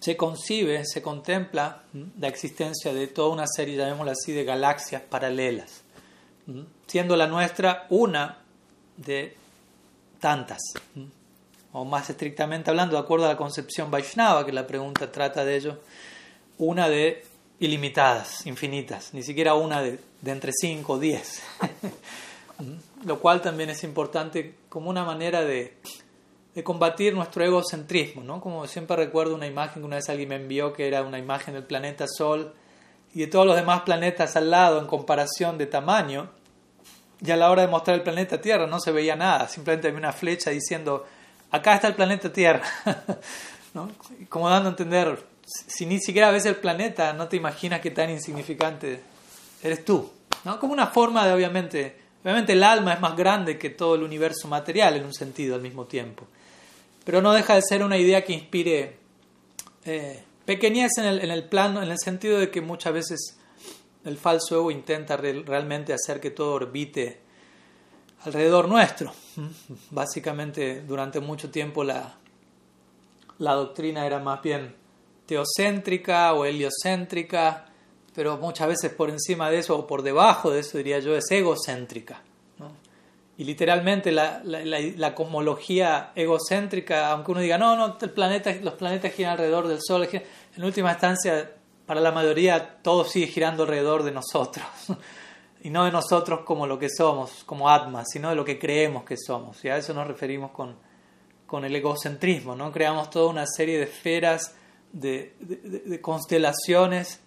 se concibe, se contempla la existencia de toda una serie, llamémosla así, de galaxias paralelas, siendo la nuestra una de tantas. O más estrictamente hablando, de acuerdo a la concepción Vaishnava, que la pregunta trata de ello, una de ilimitadas, infinitas, ni siquiera una de, entre 5 o 10. Lo cual también es importante como una manera de, de combatir nuestro egocentrismo, ¿no? Como siempre recuerdo una imagen que una vez alguien me envió que era una imagen del planeta Sol y de todos los demás planetas al lado en comparación de tamaño, y a la hora de mostrar el planeta Tierra no se veía nada, simplemente había una flecha diciendo, acá está el planeta Tierra. Como dando a entender, si ni siquiera ves el planeta, no te imaginas que tan insignificante eres tú. ¿no? Como una forma de, obviamente, obviamente el alma es más grande que todo el universo material en un sentido al mismo tiempo. Pero no deja de ser una idea que inspire eh, pequeñez en el, en el plano, en el sentido de que muchas veces el falso ego intenta realmente hacer que todo orbite alrededor nuestro. Básicamente, durante mucho tiempo la, la doctrina era más bien teocéntrica o heliocéntrica, pero muchas veces por encima de eso o por debajo de eso, diría yo, es egocéntrica. Y literalmente la, la, cosmología egocéntrica, aunque uno diga, no, no, el planeta, los planetas giran alrededor del Sol, en última instancia, para la mayoría, todo sigue girando alrededor de nosotros. y no de nosotros como lo que somos, como Atma, sino de lo que creemos que somos. Y a eso nos referimos con, con el egocentrismo, ¿no? Creamos toda una serie de esferas, de, constelaciones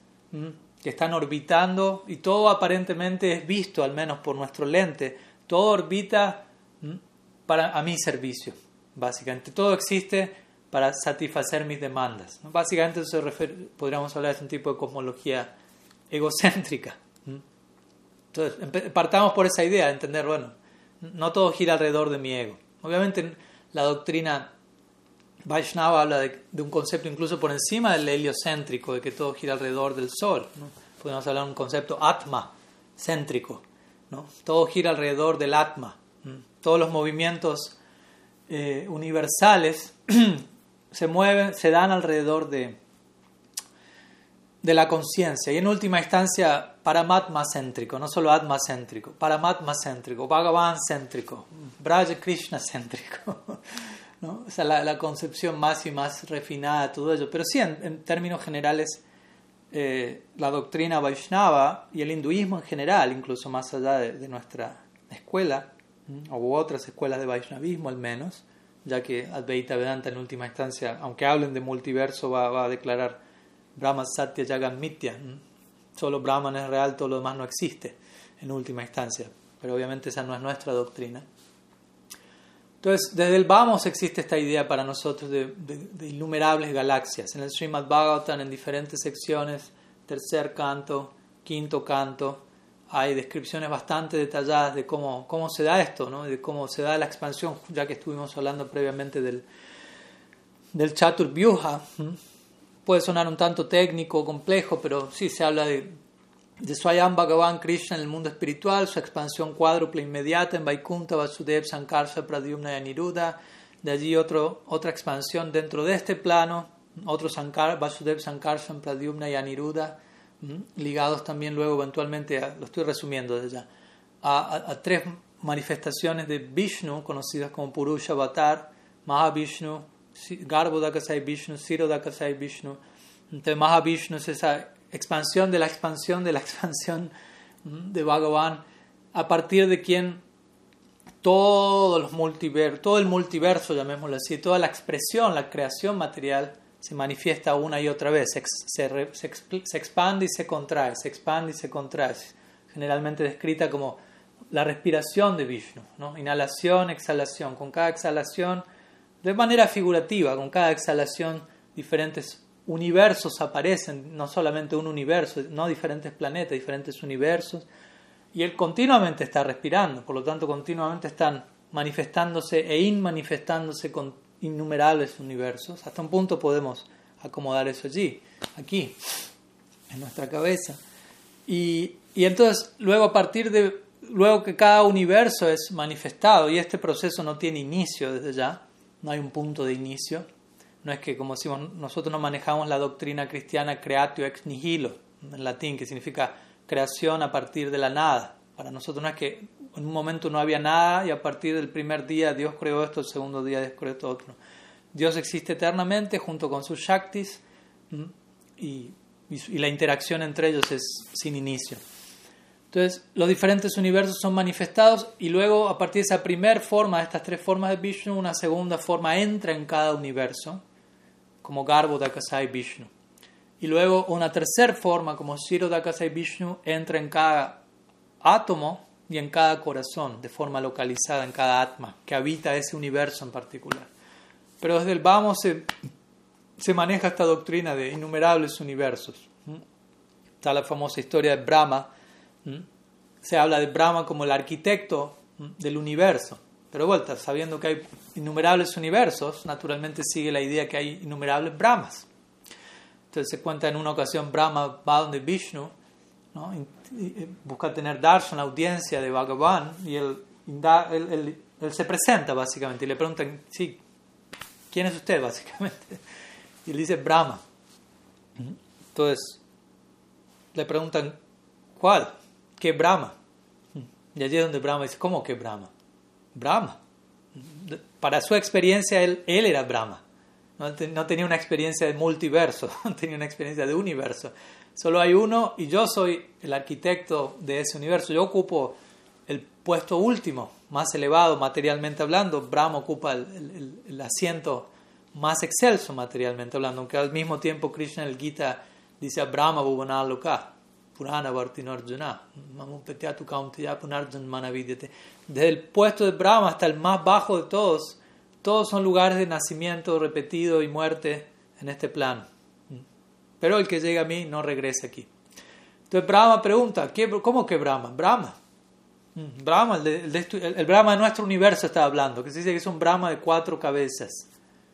que están orbitando y todo aparentemente es visto, al menos por nuestro lente, todo orbita para, a mi servicio, básicamente. Todo existe para satisfacer mis demandas. Básicamente eso podríamos hablar de un tipo de cosmología egocéntrica. Entonces, partamos por esa idea de entender, bueno, no todo gira alrededor de mi ego. Obviamente la doctrina Vaishnava habla de, un concepto incluso por encima del heliocéntrico, de que todo gira alrededor del sol. Podemos hablar de un concepto atma céntrico. ¿no? Todo gira alrededor del atma. Todos los movimientos eh, universales se mueven, se dan alrededor de, de la conciencia. Y en última instancia, Paramatma céntrico, no solo Atma céntrico, Paramatma céntrico, Bhagavan céntrico, Braja Krishna céntrico. ¿no? O sea, la, concepción más y más refinada de todo ello. Pero sí, en, términos generales, eh, la doctrina Vaishnava y el hinduismo en general, incluso más allá de, nuestra escuela, o otras escuelas de Vaishnavismo al menos, ya que Advaita Vedanta en última instancia, aunque hablen de multiverso, va, a declarar Brahma Satya Jagan Mitya. Solo Brahman es real, todo lo demás no existe en última instancia. Pero obviamente esa no es nuestra doctrina. Entonces, desde el vamos existe esta idea para nosotros de, innumerables galaxias. En el Srimad Bhagavatam, en diferentes secciones, tercer canto, quinto canto, hay descripciones bastante detalladas de cómo, cómo se da esto, ¿no? de cómo se da la expansión, ya que estuvimos hablando previamente del, del Chatur Vyuha. Puede sonar un tanto técnico, complejo, pero sí se habla de de Swayam Bhagavan Krishna en el mundo espiritual, su expansión cuádruple inmediata en Vaikunta, Vasudev, Sankarsha, Pradyumna y Aniruddha. De allí otro, otra expansión dentro de este plano, otro Sankar, Vasudev, Sankarsha, Pradyumna y Aniruddha, ligados también luego eventualmente, lo estoy resumiendo desde ya, a, tres manifestaciones de Vishnu, conocidas como Purusha Avatar, Mahavishnu, Garbhodakasai Vishnu, Sirodakasai Vishnu. Entonces Mahavishnu es esa expansión de la expansión de la expansión de Bhagavan, a partir de quien todos los todo el multiverso, llamémoslo así, toda la expresión, la creación material se manifiesta una y otra vez, se, se, se, expande y se contrae, se expande y se contrae, generalmente descrita como la respiración de Vishnu, inhalación, exhalación, con cada exhalación, de manera figurativa, con cada exhalación diferentes universos aparecen, no solamente un universo, no diferentes planetas, diferentes universos, y él continuamente está respirando, por lo tanto continuamente están manifestándose e inmanifestándose con innumerables universos. Hasta un punto podemos acomodar eso allí, aquí, en nuestra cabeza. Y, y entonces, luego a partir de, luego que cada universo es manifestado, y este proceso no tiene inicio desde ya, no hay un punto de inicio, no es que, como decimos, nosotros no manejamos la doctrina cristiana creatio ex nihilo, en latín, que significa creación a partir de la nada. Para nosotros no es que en un momento no había nada y a partir del primer día Dios creó esto, el segundo día Dios creó esto otro. Dios existe eternamente junto con sus Shaktis y, la interacción entre ellos es sin inicio. Entonces, los diferentes universos son manifestados y luego, a partir de esa primera forma, de estas tres formas de Vishnu, una segunda forma entra en cada universo como Garbo Dakasai Vishnu. Y luego una tercera forma, como Siro Dakasai Vishnu, entra en cada átomo y en cada corazón, de forma localizada en cada atma, que habita ese universo en particular. Pero desde el vamos se, se maneja esta doctrina de innumerables universos. Está la famosa historia de Brahma. Se habla de Brahma como el arquitecto del universo. Pero vuelta, sabiendo que hay innumerables universos, naturalmente sigue la idea que hay innumerables Brahmas. Entonces se cuenta en una ocasión Brahma va donde Vishnu, ¿no? busca tener darshan, audiencia de Bhagavan, y él, él, él, se presenta básicamente y le preguntan, sí, ¿quién es usted básicamente? Y él dice Brahma. Entonces le preguntan, ¿cuál? ¿Qué Brahma? Y allí es donde Brahma dice, ¿cómo que Brahma? Brahma. Para su experiencia, él, él era Brahma. No, tenía una experiencia de multiverso, tenía una experiencia de universo. Solo hay uno y yo soy el arquitecto de ese universo. Yo ocupo el puesto último, más elevado materialmente hablando. Brahma ocupa el, asiento más excelso materialmente hablando, aunque al mismo tiempo Krishna en el Gita dice a Brahma Bhuvanaloka. Purana Arjuna, Desde el puesto de Brahma hasta el más bajo de todos, todos son lugares de nacimiento repetido y muerte en este plano. Pero el que llega a mí no regresa aquí. Entonces Brahma pregunta, ¿cómo que Brahma? Brahma. Brahma, el, Brahma de nuestro universo está hablando, que se dice que es un Brahma de cuatro cabezas.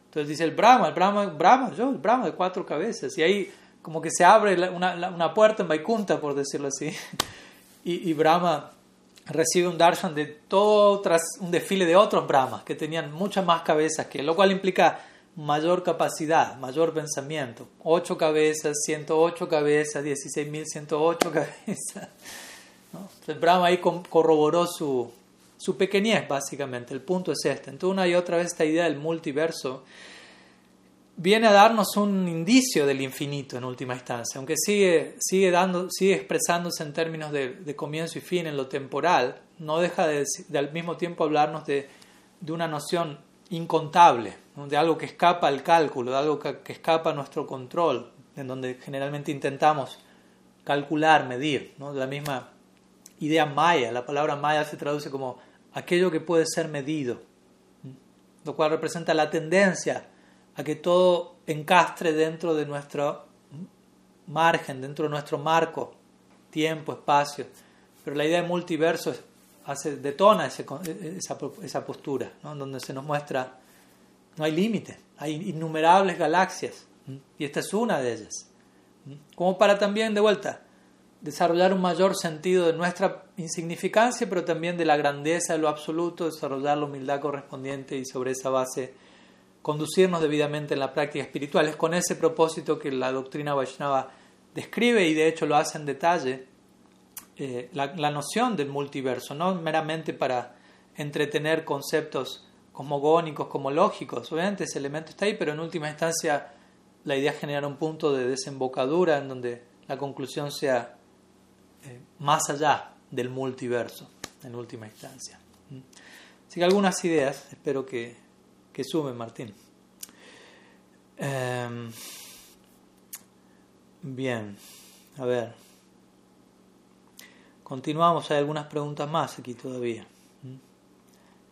Entonces dice el Brahma, el Brahma, Brahma, yo, el Brahma de cuatro cabezas. Y ahí como que se abre una, una puerta en Vaikunta, por decirlo así, y, y, Brahma recibe un darshan de todo tras un desfile de otros Brahmas que tenían muchas más cabezas que él, lo cual implica mayor capacidad, mayor pensamiento. Ocho cabezas, 108 cabezas, 16.108 cabezas. ¿no? Entonces Brahma ahí corroboró su, su pequeñez, básicamente. El punto es este. Entonces una y otra vez esta idea del multiverso viene a darnos un indicio del infinito en última instancia, aunque sigue, sigue, dando, sigue expresándose en términos de, comienzo y fin en lo temporal, no deja de, al mismo tiempo hablarnos de, una noción incontable, de algo que escapa al cálculo, de algo que, escapa a nuestro control, en donde generalmente intentamos calcular, medir, ¿no? la misma idea maya, la palabra maya se traduce como aquello que puede ser medido, lo cual representa la tendencia a que todo encastre dentro de nuestro margen, dentro de nuestro marco, tiempo, espacio. Pero la idea de multiverso hace, detona esa, esa, postura, ¿no? donde se nos muestra, no hay límite, hay innumerables galaxias, y esta es una de ellas. Como para también, de vuelta, desarrollar un mayor sentido de nuestra insignificancia, pero también de la grandeza de lo absoluto, desarrollar la humildad correspondiente y sobre esa base conducirnos debidamente en la práctica espiritual. Es con ese propósito que la doctrina Vaishnava describe y de hecho lo hace en detalle eh, la, noción del multiverso, no meramente para entretener conceptos cosmogónicos, lógicos. Obviamente ese elemento está ahí, pero en última instancia la idea es generar un punto de desembocadura en donde la conclusión sea eh, más allá del multiverso, en última instancia. ¿Mm? Así que algunas ideas, espero que que sume, Martín. Em, bien, a ver. Continuamos, hay algunas preguntas más aquí todavía.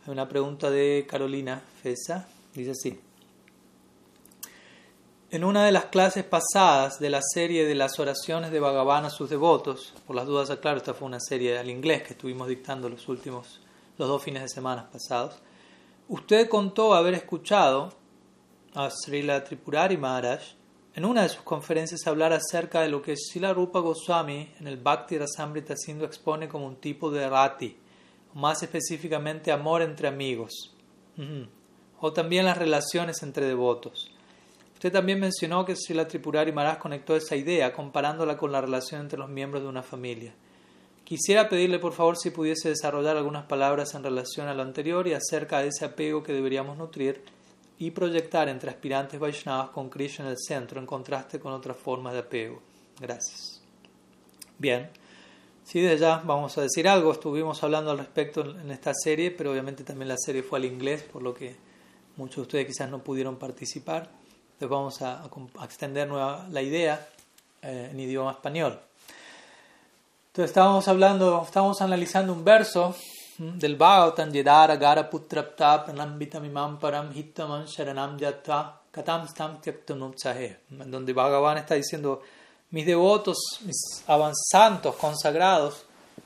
Una pregunta de Carolina Fesa, dice así. En una de las clases pasadas de la serie de las oraciones de Bhagavan a sus devotos, por las dudas aclaro, esta fue una serie al inglés que estuvimos dictando los últimos, los dos fines de semana pasados, Usted contó haber escuchado a Srila Tripurari Maharaj en una de sus conferencias hablar acerca de lo que Srila Rupa Goswami en el Bhakti Rasamrita Sindhu expone como un tipo de rati, más específicamente amor entre amigos, o también las relaciones entre devotos. Usted también mencionó que Srila Tripurari Maharaj conectó esa idea comparándola con la relación entre los miembros de una familia. Quisiera pedirle por favor si pudiese desarrollar algunas palabras en relación a lo anterior y acerca de ese apego que deberíamos nutrir y proyectar entre aspirantes Vaishnavas con Krishna en el centro en contraste con otras formas de apego. Gracias. Bien, sí, de ya vamos a decir algo. Estuvimos hablando al respecto en esta serie, pero obviamente también la serie fue al inglés, por lo que muchos de ustedes quizás no pudieron participar. Entonces vamos a, extender nueva, la idea eh, en idioma español. Entonces estábamos hablando, estábamos analizando un verso del Bhagavatam Yedara Gara Putrapta Pranambitamimam Param Hittaman Sharanam Yatva Katam Stam donde Bhagavan está diciendo mis devotos, mis avanzantos, consagrados,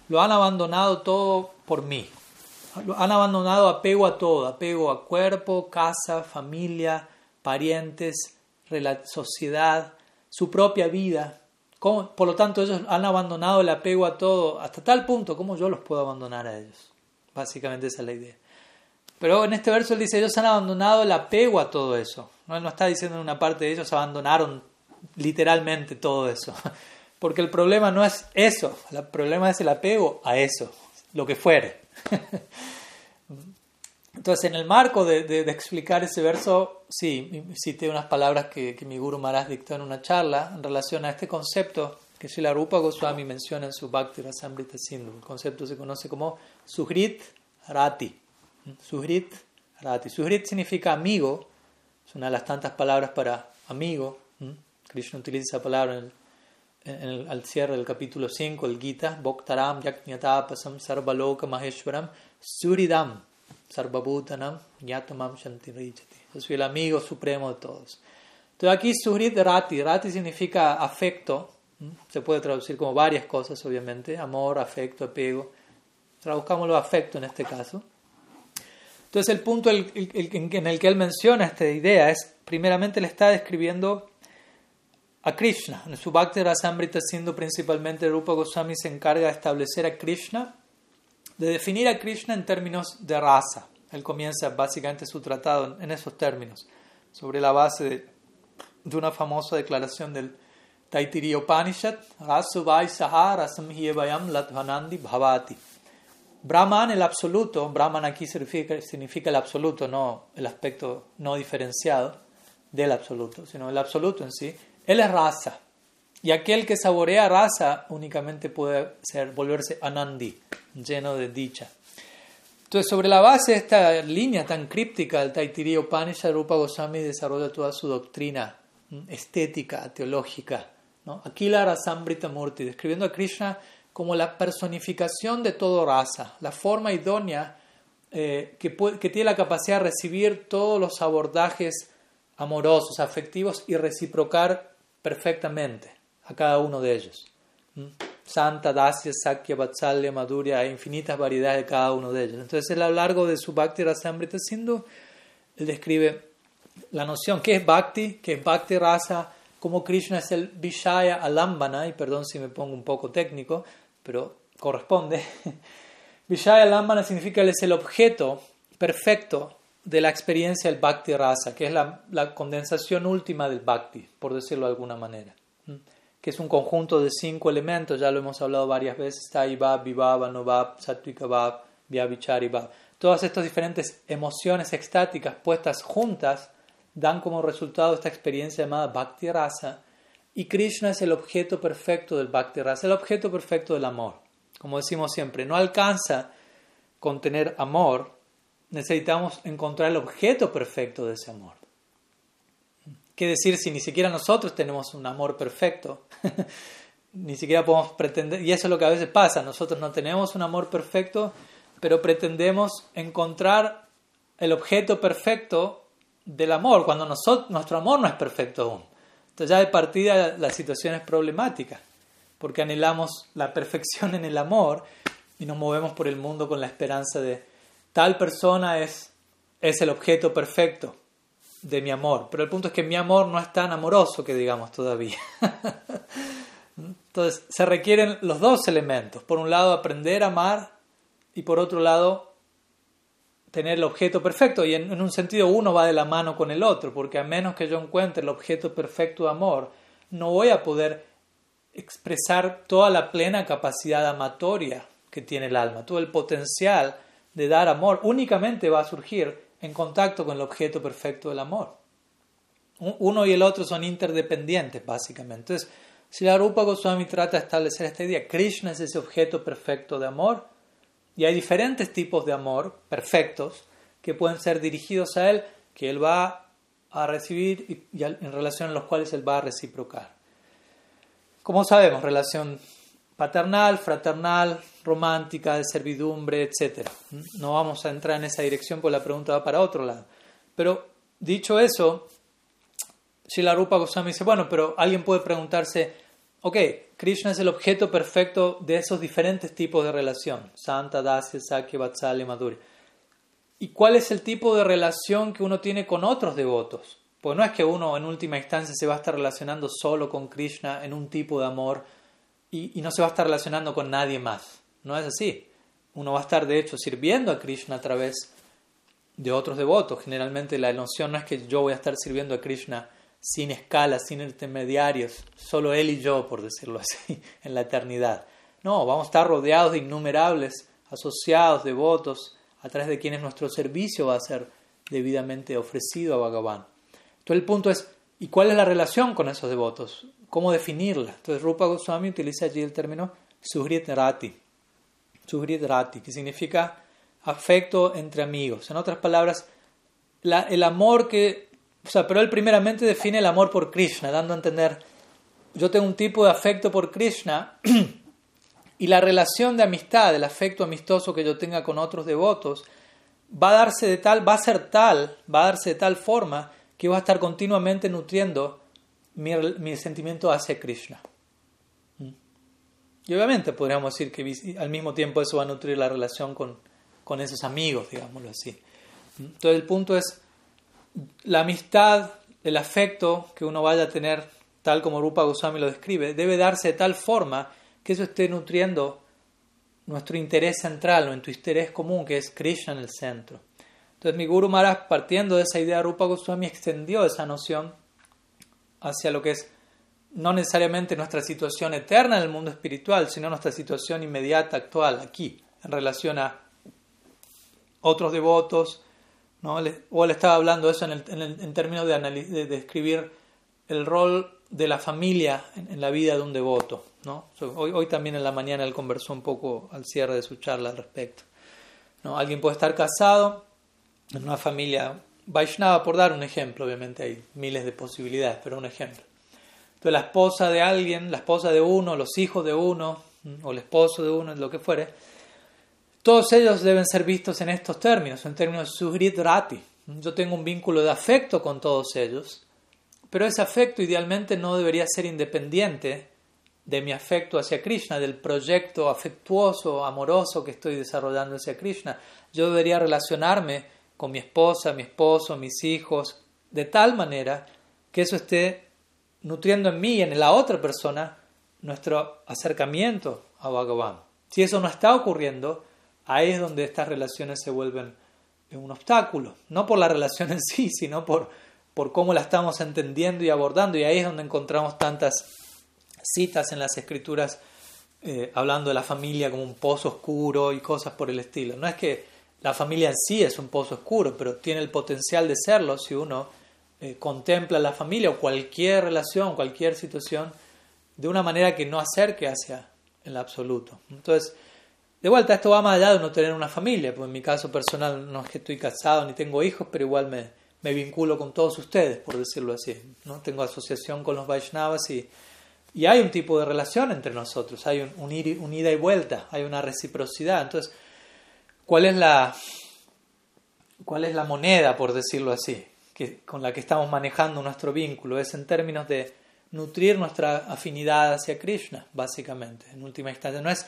lo han abandonado todo por mí. Han abandonado apego a todo, apego a cuerpo, casa, familia, parientes, sociedad, su propia vida. Por lo tanto, ellos han abandonado el apego a todo hasta tal punto como yo los puedo abandonar a ellos. Básicamente esa es la idea. Pero en este verso él dice, ellos han abandonado el apego a todo eso. No, no está diciendo en una parte de ellos abandonaron literalmente todo eso. Porque el problema no es eso, el problema es el apego a eso, lo que fuere. Entonces, en el marco de, explicar ese verso, sí, cité unas palabras que, mi Guru Maharaj dictó en una charla en relación a este concepto que Srila Rupa Goswami menciona en su Bhakti Rasamrita Sindhu. El concepto se conoce como Sugrit Rati. Sugrit Rati. Sugrit significa amigo, es una de las tantas palabras para amigo. Krishna utiliza esa palabra en al cierre del capítulo 5, el Gita, Bhoktaram Yaknyatapasam Sarvaloka Maheshwaram Suridam Sarvabhutanam Yatamam Shantirichati. Yo soy el amigo supremo de todos. Entonces aquí Surit Rati, Rati significa afecto, se puede traducir como varias cosas obviamente, amor, afecto, apego. Traduzcámoslo afecto en este caso. Entonces el punto en el que él menciona esta idea es, primeramente le está describiendo a Krishna. En su Bhakti Rasamrita, siendo principalmente Rupa Goswami, se encarga de establecer a Krishna, de definir a Krishna en términos de raza. Él comienza básicamente su tratado en esos términos, sobre la base de, una famosa declaración del Taitiriya Upanishad, Rasuvai Sahara Samhyevayam Latvanandi Bhavati. Brahman, el absoluto, Brahman aquí significa, significa el absoluto, no el aspecto no diferenciado del absoluto, sino el absoluto en sí él es raza. Y aquel que saborea raza únicamente puede ser, volverse anandi, lleno de dicha. Entonces, sobre la base de esta línea tan críptica del Taitiriya Upanishad, Rupa Goswami desarrolla toda su doctrina estética, teológica. ¿no? Aquila Rasambrita Murti, describiendo a Krishna como la personificación de toda raza, la forma idónea eh, que tiene la capacidad de recibir todos los abordajes amorosos, afectivos y reciprocar perfectamente a cada uno de ellos. ¿Mm? Santa, Dasya, Sakya, Vatsalya, Madhurya, hay infinitas variedades de cada uno de ellos. Entonces, él a lo largo de su Bhakti Rasamrita Sindhu, él describe la noción, ¿qué es Bhakti? ¿Qué es Bhakti Rasa? Cómo Krishna es el Vishaya Alambana, y perdón si me pongo un poco técnico, pero corresponde. Vishaya Alambana significa él es el objeto perfecto de la experiencia del Bhakti Rasa, que es la, la, condensación última del Bhakti, por decirlo de alguna manera, que es un conjunto de cinco elementos, ya lo hemos hablado varias veces, Taibab, Vibhava, Anubhava, Sattvika Bhav, Vyavichari Todas estas diferentes emociones extáticas puestas juntas dan como resultado esta experiencia llamada Bhakti Rasa, y Krishna es el objeto perfecto del Bhakti Rasa, el objeto perfecto del amor. Como decimos siempre, no alcanza con tener amor, necesitamos encontrar el objeto perfecto de ese amor. ¿Qué decir si ni siquiera nosotros tenemos un amor perfecto? ni siquiera podemos pretender, y eso es lo que a veces pasa, nosotros no tenemos un amor perfecto, pero pretendemos encontrar el objeto perfecto del amor, cuando nosotros, nuestro amor no es perfecto aún. Entonces ya de partida la situación es problemática, porque anhelamos la perfección en el amor y nos movemos por el mundo con la esperanza de tal persona es, es el objeto perfecto de mi amor. Pero el punto es que mi amor no es tan amoroso que digamos todavía. Entonces se requieren los dos elementos. Por un lado aprender a amar y por otro lado tener el objeto perfecto. Y en, en, un sentido uno va de la mano con el otro, porque a menos que yo encuentre el objeto perfecto de amor, no voy a poder expresar toda la plena capacidad amatoria que tiene el alma, todo el potencial de dar amor únicamente va a surgir en contacto con el objeto perfecto del amor. Uno y el otro son interdependientes, básicamente. Entonces, si la Rupa Goswami trata de establecer esta idea, Krishna es ese objeto perfecto de amor, y hay diferentes tipos de amor perfectos que pueden ser dirigidos a él, que él va a recibir y en relación a los cuales él va a reciprocar. Como sabemos, relación paternal, fraternal, romántica, de servidumbre, etc. No vamos a entrar en esa dirección porque la pregunta va para otro lado. Pero dicho eso, la Rupa Goswami dice, bueno, pero alguien puede preguntarse, ok, Krishna es el objeto perfecto de esos diferentes tipos de relación, Santa, Dasya, Sakya, Vatsalya, Madhuri. ¿Y cuál es el tipo de relación que uno tiene con otros devotos? Porque no es que uno en última instancia se va a estar relacionando solo con Krishna en un tipo de amor y, no se va a estar relacionando con nadie más. No es así. Uno va a estar de hecho sirviendo a Krishna a través de otros devotos. Generalmente la noción no es que yo voy a estar sirviendo a Krishna sin escalas, sin intermediarios, solo él y yo, por decirlo así, en la eternidad. No, vamos a estar rodeados de innumerables asociados, devotos, a través de quienes nuestro servicio va a ser debidamente ofrecido a Bhagavan. Entonces el punto es, ¿y cuál es la relación con esos devotos? ¿Cómo definirla? Entonces Rupa Goswami utiliza allí el término Sugrit Rati, Sugrit Rati, que significa afecto entre amigos. En otras palabras, el amor que... O sea, pero él primeramente define el amor por Krishna, dando a entender, yo tengo un tipo de afecto por Krishna y la relación de amistad, el afecto amistoso que yo tenga con otros devotos, va a darse de tal, va a ser tal, va a darse de tal forma que va a estar continuamente nutriendo mi, sentimiento hacia Krishna. ¿Mm? Y obviamente podríamos decir que al mismo tiempo eso va a nutrir la relación con, con esos amigos, digámoslo así. ¿Mm? Entonces el punto es la amistad, el afecto que uno vaya a tener, tal como Rupa Goswami lo describe, debe darse de tal forma que eso esté nutriendo nuestro interés central, nuestro interés común, que es Krishna en el centro. Entonces mi Guru Maharaj, partiendo de esa idea, Rupa Goswami extendió esa noción hacia lo que es no necesariamente nuestra situación eterna en el mundo espiritual, sino nuestra situación inmediata, actual, aquí, en relación a otros devotos. ¿no? O él estaba hablando eso en, términos de, describir el rol de la familia en, la vida de un devoto. ¿no? Hoy, hoy, también en la mañana él conversó un poco al cierre de su charla al respecto. ¿no? Alguien puede estar casado en una familia Vaishnava, por dar un ejemplo, obviamente hay miles de posibilidades, pero un ejemplo. Entonces la esposa de alguien, la esposa de uno, los hijos de uno, o el esposo de uno, lo que fuere, todos ellos deben ser vistos en estos términos, en términos de rati. Yo tengo un vínculo de afecto con todos ellos, pero ese afecto idealmente no debería ser independiente de mi afecto hacia Krishna, del proyecto afectuoso, amoroso que estoy desarrollando hacia Krishna. Yo debería relacionarme con mi esposa, mi esposo, mis hijos, de tal manera que eso esté nutriendo en mí y en la otra persona nuestro acercamiento a Bhagavan. Si eso no está ocurriendo, ahí es donde estas relaciones se vuelven un obstáculo, no por la relación en sí, sino por, por cómo la estamos entendiendo y abordando, y ahí es donde encontramos tantas citas en las escrituras eh, hablando de la familia como un pozo oscuro y cosas por el estilo. No es que la familia en sí es un pozo oscuro, pero tiene el potencial de serlo si uno eh, contempla la familia o cualquier relación, cualquier situación, de una manera que no acerque hacia el absoluto. Entonces, de vuelta, esto va más allá de no tener una familia, pues en mi caso personal no es que estoy casado ni tengo hijos, pero igual me, me vinculo con todos ustedes, por decirlo así. ¿no? Tengo asociación con los Vaishnavas y, y hay un tipo de relación entre nosotros, hay un, un ida y vuelta, hay una reciprocidad. Entonces, ¿Cuál es la, cuál es la moneda, por decirlo así, que, con la que estamos manejando nuestro vínculo? Es en términos de nutrir nuestra afinidad hacia Krishna, básicamente, en última instancia. No es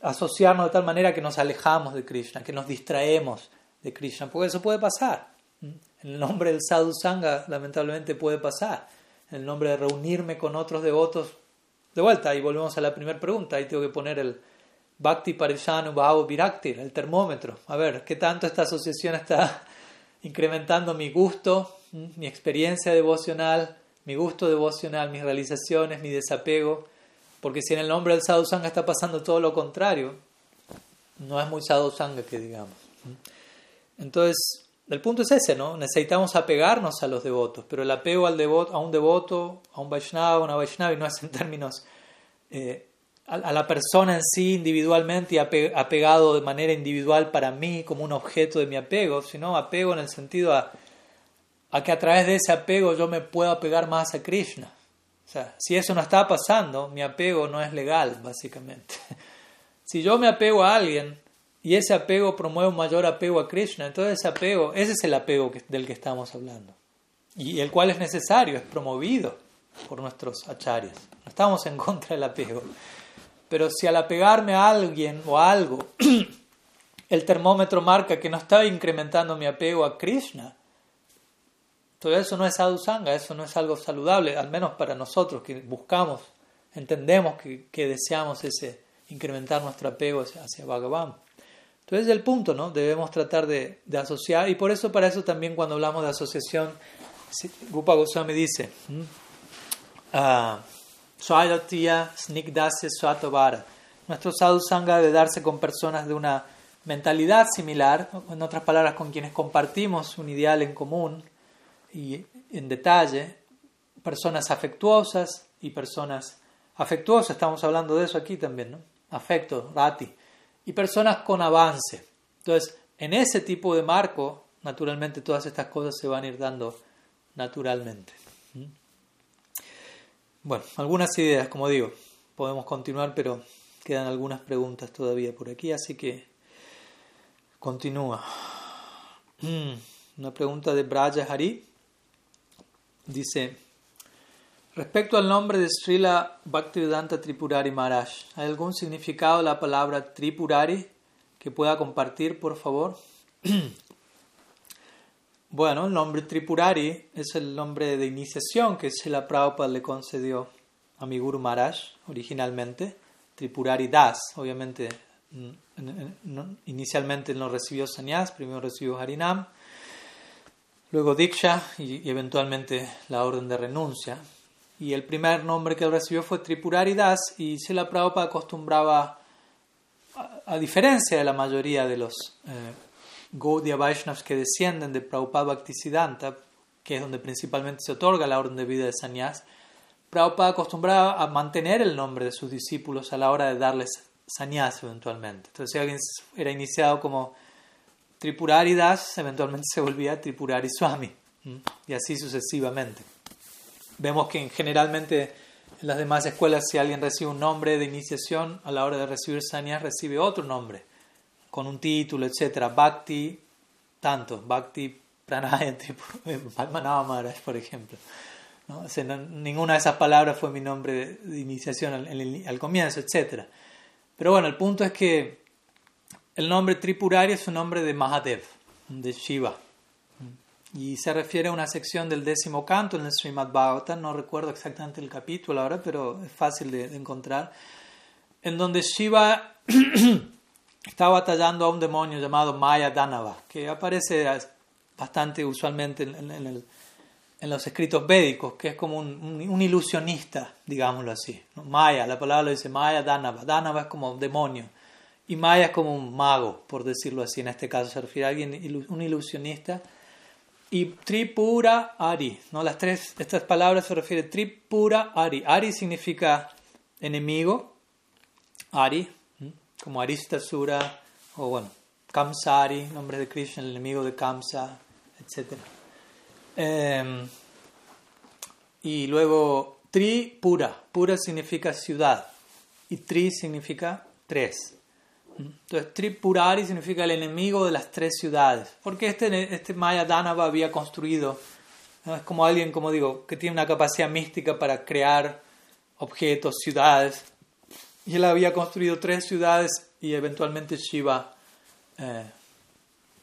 asociarnos de tal manera que nos alejamos de Krishna, que nos distraemos de Krishna, porque eso puede pasar. En el nombre del sadhu sangha, lamentablemente, puede pasar. En el nombre de reunirme con otros devotos, de vuelta, y volvemos a la primera pregunta, ahí tengo que poner el, Bhakti Parishanu Bhava Virakti, el termómetro. A ver, ¿qué tanto esta asociación está incrementando mi gusto, mi experiencia devocional, mi gusto devocional, mis realizaciones, mi desapego? Porque si en el nombre del Sadhu Sangha está pasando todo lo contrario, no es muy Sadhu Sangha que digamos. Entonces, el punto es ese, ¿no? Necesitamos apegarnos a los devotos, pero el apego al devoto, a un devoto, a un Vaishnava, a una Vaishnavi, no es en términos eh, a la persona en sí individualmente y apegado de manera individual para mí como un objeto de mi apego, sino apego en el sentido a, que a través de ese apego yo me puedo apegar más a Krishna. O sea, si eso no está pasando, mi apego no es legal, básicamente. Si yo me apego a alguien y ese apego promueve un mayor apego a Krishna, entonces ese apego, ese es el apego del que estamos hablando. Y el cual es necesario, es promovido por nuestros acharyas. No estamos en contra del apego. Pero si al apegarme a alguien o a algo, el termómetro marca que no está incrementando mi apego a Krishna, todo eso no es sadhusanga, eso no es algo saludable, al menos para nosotros que buscamos, entendemos que, deseamos ese incrementar nuestro apego hacia, Bhagavan. Entonces es el punto, ¿no? Debemos tratar de, asociar, y por eso, para eso también cuando hablamos de asociación, Rupa Goswami dice, uh, nuestro sadhusanga debe darse con personas de una mentalidad similar, en otras palabras, con quienes compartimos un ideal en común y en detalle, personas afectuosas y personas afectuosas, estamos hablando de eso aquí también, ¿no? Afecto, rati, y personas con avance. Entonces, en ese tipo de marco, naturalmente todas estas cosas se van a ir dando naturalmente. Bueno, algunas ideas, como digo, podemos continuar, pero quedan algunas preguntas todavía por aquí, así que continúa. Mm, una pregunta de Braja Hari. Dice, respecto al nombre de Srila Bhaktivedanta Tripurari Maharaj, ¿hay algún significado de la palabra Tripurari que pueda compartir, por favor? Bueno, el nombre Tripurari es el nombre de iniciación que Srila Prabhupada le concedió a mi Guru Maharaj originalmente. Tripurari Das, obviamente, inicialmente no recibió sannyas, primero recibió Harinam, luego Diksha y, eventualmente la orden de renuncia. Y el primer nombre que él recibió fue Tripurari Das y Srila Prabhupada acostumbraba, a, diferencia de la mayoría de los eh, Gaudiya Vaishnavas que descienden de Prabhupada Bhaktisiddhanta, que es donde principalmente se otorga la orden de vida de sannyas, Prabhupada acostumbraba a mantener el nombre de sus discípulos a la hora de darles sannyas eventualmente. Entonces, si alguien era iniciado como Tripurari Das, eventualmente se volvía Tripurari Swami, y así sucesivamente. Vemos que generalmente en las demás escuelas, si alguien recibe un nombre de iniciación, a la hora de recibir sannyas recibe otro nombre con un título, etcétera, Bhakti, tanto, Bhakti Pranaya Maharaj, por ejemplo. ¿no? ninguna de esas palabras fue mi nombre de iniciación al, al, comienzo, etcétera. Pero bueno, el punto es que el nombre Tripurari es un nombre de Mahadev, de Shiva. Y se refiere a una sección del décimo canto en el Srimad Bhagavatam, no recuerdo exactamente el capítulo ahora, pero es fácil de, de encontrar, en donde Shiva está batallando a un demonio llamado Maya Danava, que aparece bastante usualmente en, los escritos védicos, que es como un, ilusionista, digámoslo así. Maya, la palabra lo dice Maya Danava. Danava es como demonio. Y Maya es como un mago, por decirlo así. En este caso se refiere a alguien, un ilusionista. Y Tripura Ari. ¿no? Las tres, estas palabras se refieren a Tripura Ari. Ari significa enemigo. Ari, como Aristasura o bueno, Kamsari, nombre de Krishna, el enemigo de Kamsa, etc. Em, y luego Tri Pura, Pura significa ciudad y Tri significa tres. Entonces Tripurari significa el enemigo de las tres ciudades, porque este, este Maya Danava había construido, es como alguien, como digo, que tiene una capacidad mística para crear objetos, ciudades, y él había construido tres ciudades y eventualmente Shiva eh,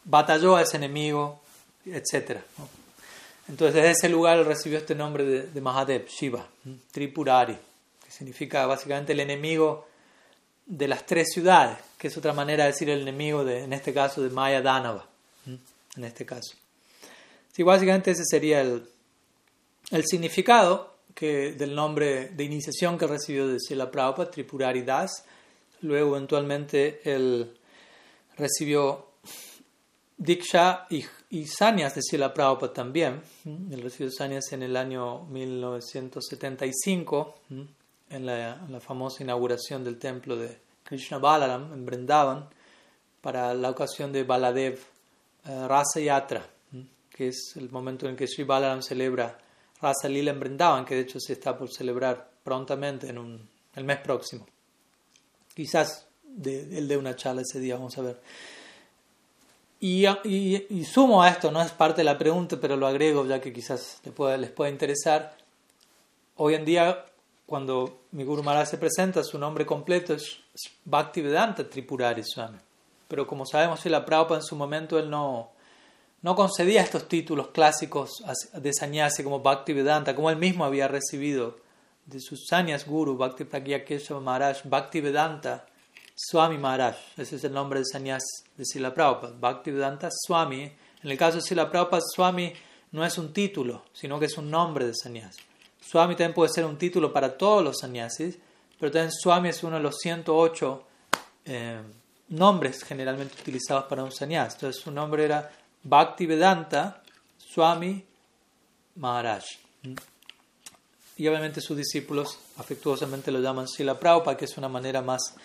batalló a ese enemigo, etc. Entonces desde ese lugar recibió este nombre de, Mahadev, Shiva, Tripurari, que significa básicamente el enemigo de las tres ciudades, que es otra manera de decir el enemigo, de, en este caso, de Maya Danava, en este caso. Sí, básicamente ese sería el significado que, del nombre de iniciación que recibió de Sila Prabhupada, Tripurari Das. Luego, eventualmente, él recibió Diksha y, y Sanyas de Sila Prabhupada también. Él recibió Sanyas en el año 1975, en la, famosa inauguración del templo de Krishna Balaram en Vrindavan, para la ocasión de Baladev eh, Rasa Yatra, que es el momento en que Sri Balaram celebra Rasa Lila en Brindavan, que de hecho se está por celebrar prontamente en un, el mes próximo. Quizás de, el de una charla ese día, vamos a ver. Y, y, sumo a esto, no es parte de la pregunta, pero lo agrego ya que quizás les pueda, les pueda interesar. Hoy en día, cuando mi Guru Maharaj se presenta, su nombre completo es Bhaktivedanta Tripurari Swami. Pero como sabemos, si la Prabhupada en su momento él no, no concedía estos títulos clásicos de sannyasi como Bhaktivedanta, como él mismo había recibido de sus sannyas guru, Bhakti Pragya Kesava Maharaj, Bhaktivedanta Swami Maharaj. Ese es el nombre de sannyas de Sila Prabhupada. Bhaktivedanta Swami. En el caso de Sila Prabhupada, Swami no es un título, sino que es un nombre de sannyas. Swami también puede ser un título para todos los sannyasis, pero también Swami es uno de los 108 eh, nombres generalmente utilizados para un sannyas. Entonces su nombre era Bhaktivedanta Swami Maharaj. Y obviamente sus discípulos afectuosamente lo llaman Sila Prabhupada, que es una manera más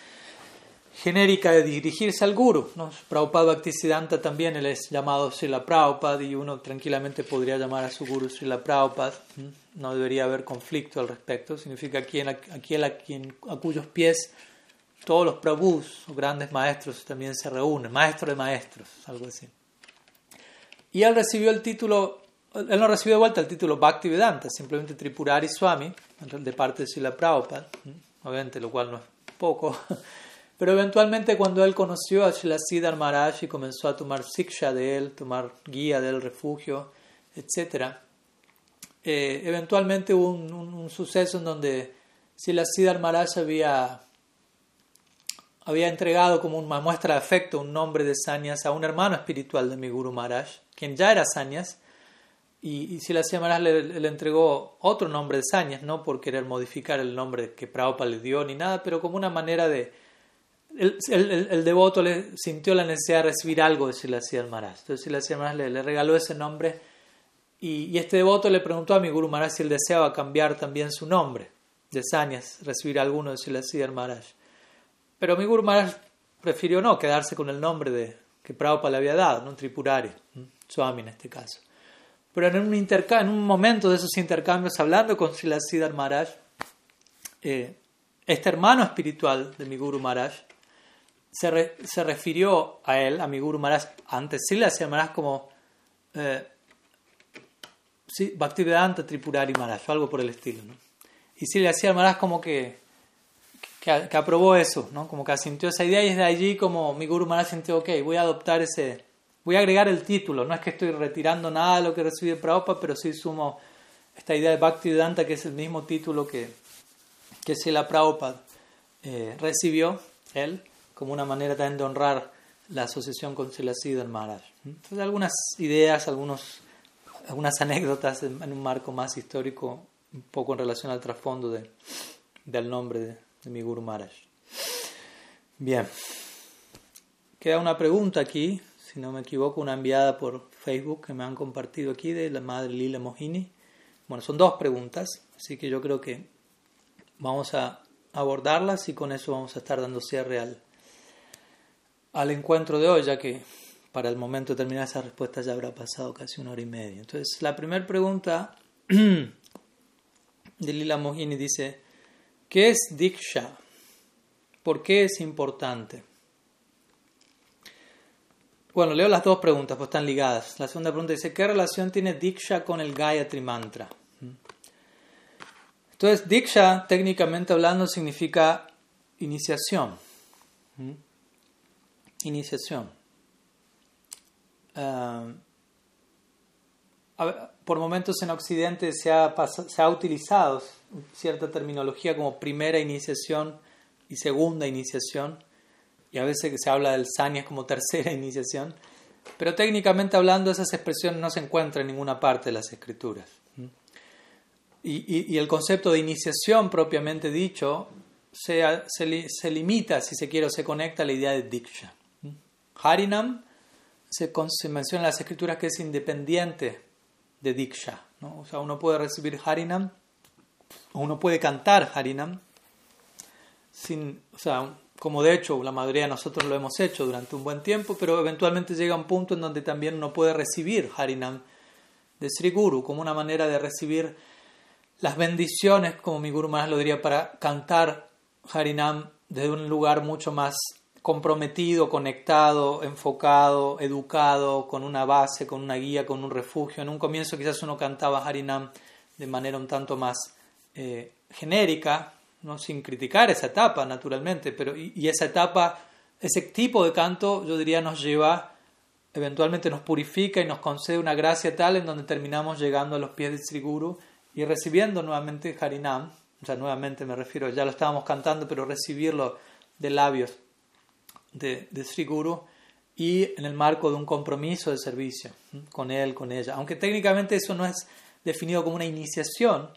genérica de dirigirse al guru. ¿no? Prabhupada Bhaktisiddhanta también él es llamado Srila Prabhupada y uno tranquilamente podría llamar a su guru Srila Prabhupada. No debería haber conflicto al respecto. Significa aquel, a, quien, a cuyos pies todos los prabhus o grandes maestros también se reúnen, maestro de maestros, algo así. Y él recibió el título, él no recibió de vuelta el título Bhaktivedanta, simplemente Tripurari Swami, de parte de Srila Prabhupada, obviamente, lo cual no es poco. Pero eventualmente cuando él conoció a Siddhar Maharaj y comenzó a tomar siksha de él, tomar guía del refugio, etc., eh, eventualmente hubo un, suceso en donde Siddhar Maharaj había, había entregado como una muestra de afecto un nombre de sanyas a un hermano espiritual de mi Guru Maharaj, quien ya era sanyas, y, y Siddhar Maharaj le, entregó otro nombre de sanyas, no por querer modificar el nombre que Prabhupada le dio ni nada, pero como una manera de el, devoto le sintió la necesidad de recibir algo de Silasya Maharaj. Entonces Silasya Maharaj le, le, regaló ese nombre y, y, este devoto le preguntó a mi Guru Maharaj si él deseaba cambiar también su nombre de Sanyas, recibir alguno de Silasya Maharaj. Pero mi Guru Maharaj prefirió no quedarse con el nombre de, que Prabhupada le había dado, ¿no? Tripurari, Swami en este caso. Pero en un, en un momento de esos intercambios, hablando con Siddhar Maharaj, eh, este hermano espiritual de mi Guru Maharaj, se, se refirió a él, a mi Maharaj, antes hacía Maharaj como eh, sí, Bhaktivedanta Tripurari Maharaj, o algo por el estilo. ¿no? Y hacía Maharaj como que, que, que, aprobó eso, ¿no? como que asintió esa idea y desde allí como mi Guru Maharaj sintió, ok, voy a adoptar ese, voy a agregar el título, no es que estoy retirando nada de lo que recibí de Prabhupada, pero sí sumo esta idea de Bhaktivedanta que es el mismo título que, que la Prabhupada eh, recibió, él, como una manera también de honrar la asociación con Siddhar Maharaj. Entonces, algunas ideas, algunos, algunas anécdotas en, un marco más histórico, un poco en relación al trasfondo de, del nombre de, mi Guru Maharaj. Bien, queda una pregunta aquí, si no me equivoco, una enviada por Facebook que me han compartido aquí de la madre Lila Mohini. Bueno, son dos preguntas, así que yo creo que vamos a abordarlas y con eso vamos a estar dando cierre al, al encuentro de hoy, ya que para el momento de terminar esa respuesta ya habrá pasado casi una hora y media. Entonces, la primera pregunta de Lila Mohini dice, ¿qué es Diksha? ¿Por qué es importante? Bueno, leo las dos preguntas, pues están ligadas. La segunda pregunta dice, ¿qué relación tiene Diksha con el Gayatri Mantra? Entonces, Diksha, técnicamente hablando, significa iniciación iniciación. Ah, por momentos en Occidente se ha, se utilizado cierta terminología como primera iniciación y segunda iniciación, y a veces se habla del sanya como tercera iniciación, pero técnicamente hablando esas expresiones no se encuentran en ninguna parte de las escrituras. Y, el concepto de iniciación propiamente dicho se, se, se, limita, si se quiere, o se conecta a la idea de diksha. Harinam se, menciona en las escrituras que es independiente de Diksha. ¿no? O sea, uno puede recibir Harinam, o uno puede cantar Harinam, sin, o sea, como de hecho la mayoría de nosotros lo hemos hecho durante un buen tiempo, pero eventualmente llega un punto en donde también uno puede recibir Harinam de Sri Guru, como una manera de recibir las bendiciones, como mi Guru más lo diría, para cantar Harinam desde un lugar mucho más comprometido, conectado, enfocado, educado, con una base, con una guía, con un refugio. En un comienzo quizás uno cantaba Harinam de manera un tanto más eh, genérica, ¿no? sin criticar esa etapa, naturalmente, pero y, esa etapa, ese tipo de canto, yo diría, nos lleva, eventualmente nos purifica y nos concede una gracia tal en donde terminamos llegando a los pies de Sri Guru y recibiendo nuevamente Harinam, o sea, nuevamente me refiero, ya lo estábamos cantando, pero recibirlo de labios de, de Sri Guru y en el marco de un compromiso de servicio con él, con ella. Aunque técnicamente eso no es definido como una iniciación,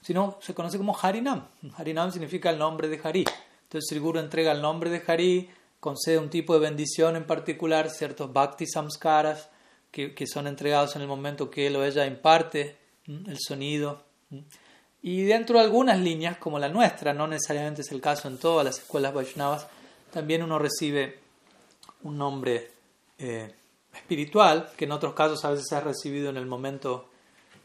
sino se conoce como Harinam. Harinam significa el nombre de Hari. Entonces Sri Guru entrega el nombre de Hari, concede un tipo de bendición en particular, ciertos bhakti samskaras que, que son entregados en el momento que él o ella imparte el sonido. Y dentro de algunas líneas, como la nuestra, no necesariamente es el caso en todas las escuelas Vaishnavas, también uno recibe un nombre eh, espiritual, que en otros casos a veces ha recibido en el momento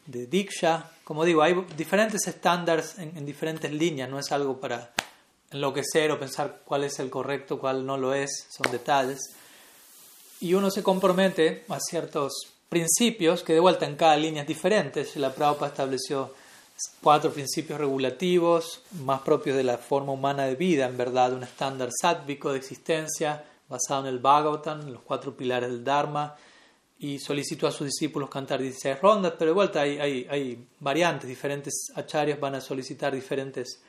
de Diksha. Como digo, hay diferentes estándares en, diferentes líneas, no es algo para enloquecer o pensar cuál es el correcto, cuál no lo es, son detalles. Y uno se compromete a ciertos principios que de vuelta en cada línea es diferente. La Prabhupada estableció cuatro principios regulativos más propios de la forma humana de vida, en verdad, un estándar sátvico de existencia basado en el Bhagavatam, los cuatro pilares del Dharma, y solicitó a sus discípulos cantar 16 rondas, pero de vuelta hay, hay, variantes, diferentes acharyas van a solicitar diferentes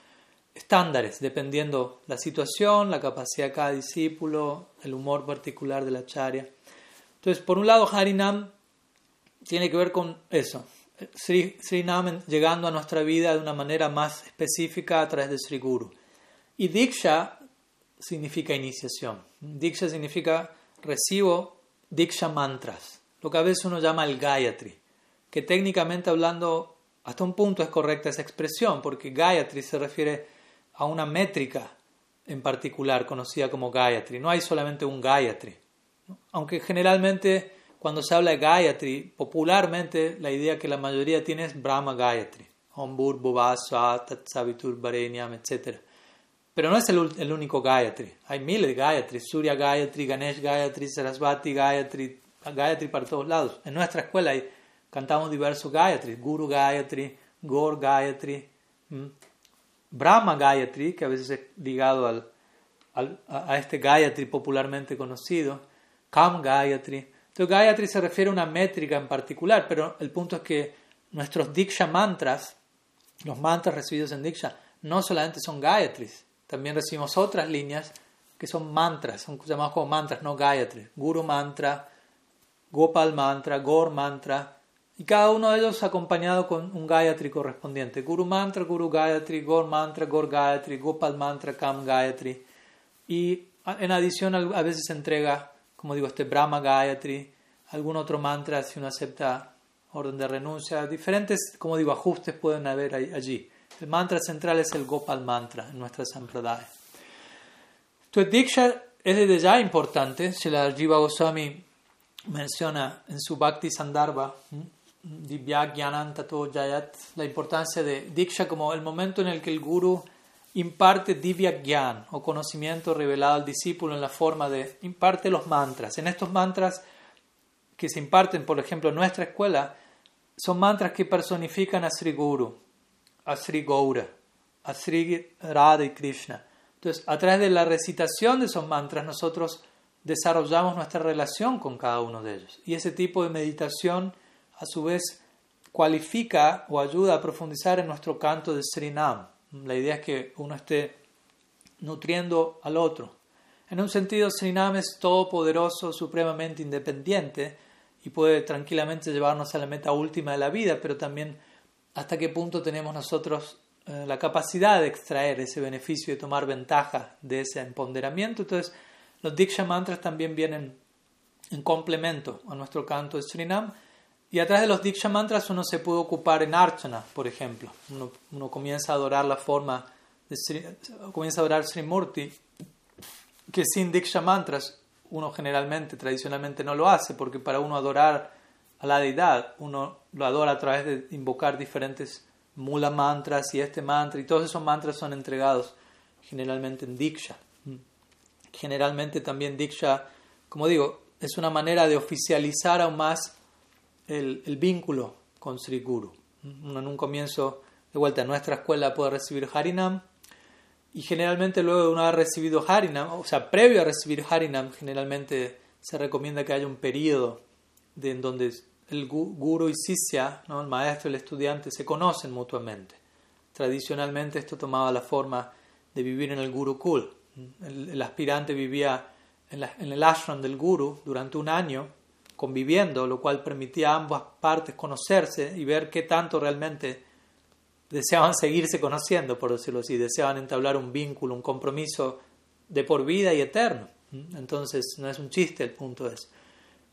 estándares, dependiendo la situación, la capacidad de cada discípulo, el humor particular del acharya. Entonces, por un lado, Harinam tiene que ver con eso, Sri, Sri Nam llegando a nuestra vida de una manera más específica a través de Sri Guru. Y Diksha significa iniciación. Diksha significa recibo Diksha mantras, lo que a veces uno llama el Gayatri, que técnicamente hablando hasta un punto es correcta esa expresión, porque Gayatri se refiere a una métrica en particular conocida como Gayatri. No hay solamente un Gayatri, aunque generalmente cuando se habla de Gayatri, popularmente la idea que la mayoría tiene es Brahma Gayatri, Om Bhuvasva, Tatsavitur Varenyam, etc. Pero no es el, único Gayatri, hay miles de Gayatri, Surya Gayatri, Ganesh Gayatri, Sarasvati Gayatri, Gayatri para todos lados. En nuestra escuela hay, cantamos diversos Gayatri, Guru Gayatri, Gor Gayatri, Brahma Gayatri, que a veces es ligado al, a este Gayatri popularmente conocido, Kam Gayatri. Entonces Gayatri se refiere a una métrica en particular, pero el punto es que nuestros Diksha mantras, los mantras recibidos en Diksha, no solamente son Gayatris, también recibimos otras líneas que son mantras, son llamados como mantras, no Gayatri. Guru mantra, Gopal mantra, Gor mantra, y cada uno de ellos acompañado con un Gayatri correspondiente. Guru mantra, Guru Gayatri, Gor mantra, Gor Gayatri, Gopal mantra, Kam Gayatri. Y en adición a veces se entrega como digo, este Brahma Gayatri, algún otro mantra si uno acepta orden de renuncia, diferentes, como digo, ajustes pueden haber allí. El mantra central es el Gopal Mantra en nuestra Sampradaya. Entonces, Diksha es desde ya importante, si la Jiva Goswami menciona en su Bhakti Sandarbha, Divya Tato Jayat, la importancia de Diksha como el momento en el que el Guru imparte divya gyan o conocimiento revelado al discípulo en la forma de imparte los mantras. En estos mantras que se imparten, por ejemplo, en nuestra escuela, son mantras que personifican a Sri Guru, a Sri Gaura, a Sri Radha y Krishna. Entonces, a través de la recitación de esos mantras, nosotros desarrollamos nuestra relación con cada uno de ellos. Y ese tipo de meditación, a su vez, cualifica o ayuda a profundizar en nuestro canto de Srinam. La idea es que uno esté nutriendo al otro. En un sentido, Srinam es todopoderoso, supremamente independiente y puede tranquilamente llevarnos a la meta última de la vida, pero también hasta qué punto tenemos nosotros eh, la capacidad de extraer ese beneficio y de tomar ventaja de ese empoderamiento. Entonces, los Diksha mantras también vienen en complemento a nuestro canto de Srinam y a través de los Diksha mantras uno se puede ocupar en Archana, por ejemplo. Uno, comienza a adorar la forma, de comienza a adorar Sri Murti, que sin Diksha mantras uno generalmente, tradicionalmente no lo hace, porque para uno adorar a la deidad, uno lo adora a través de invocar diferentes mula mantras y este mantra, y todos esos mantras son entregados generalmente en Diksha. Generalmente también Diksha, como digo, es una manera de oficializar aún más el, vínculo con Sri Guru. Uno en un comienzo, de vuelta, en nuestra escuela puede recibir Harinam, y generalmente luego de uno haber recibido Harinam, o sea, previo a recibir Harinam, generalmente se recomienda que haya un periodo en donde el guru y sisya, ¿no? el maestro y el estudiante, se conocen mutuamente. Tradicionalmente esto tomaba la forma de vivir en el gurukul. El, el aspirante vivía en, en, el ashram del guru durante un año conviviendo, lo cual permitía a ambas partes conocerse y ver qué tanto realmente deseaban seguirse conociendo, por decirlo así, deseaban entablar un vínculo, un compromiso de por vida y eterno. Entonces no es un chiste el punto es.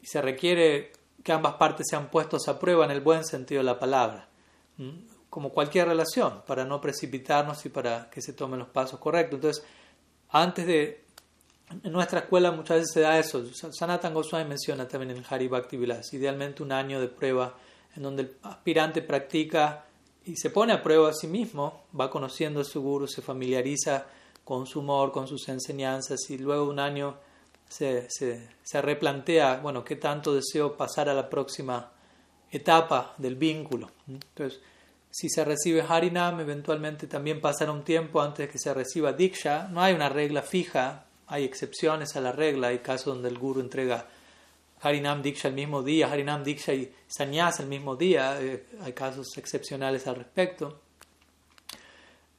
Y se requiere que ambas partes sean puestos a prueba en el buen sentido de la palabra, como cualquier relación, para no precipitarnos y para que se tomen los pasos correctos. Entonces, antes de... En nuestra escuela muchas veces se da eso. Sanatan Goswami menciona también en Hari Bhakti Vilas, idealmente un año de prueba en donde el aspirante practica y se pone a prueba a sí mismo, va conociendo a su guru, se familiariza con su humor, con sus enseñanzas y luego un año se, se, se, replantea, bueno, qué tanto deseo pasar a la próxima etapa del vínculo. Entonces, si se recibe Harinam, eventualmente también pasará un tiempo antes de que se reciba Diksha. No hay una regla fija, hay excepciones a la regla, hay casos donde el guru entrega Harinam Diksha el mismo día, Harinam Diksha y Sanyas el mismo día, eh, hay casos excepcionales al respecto.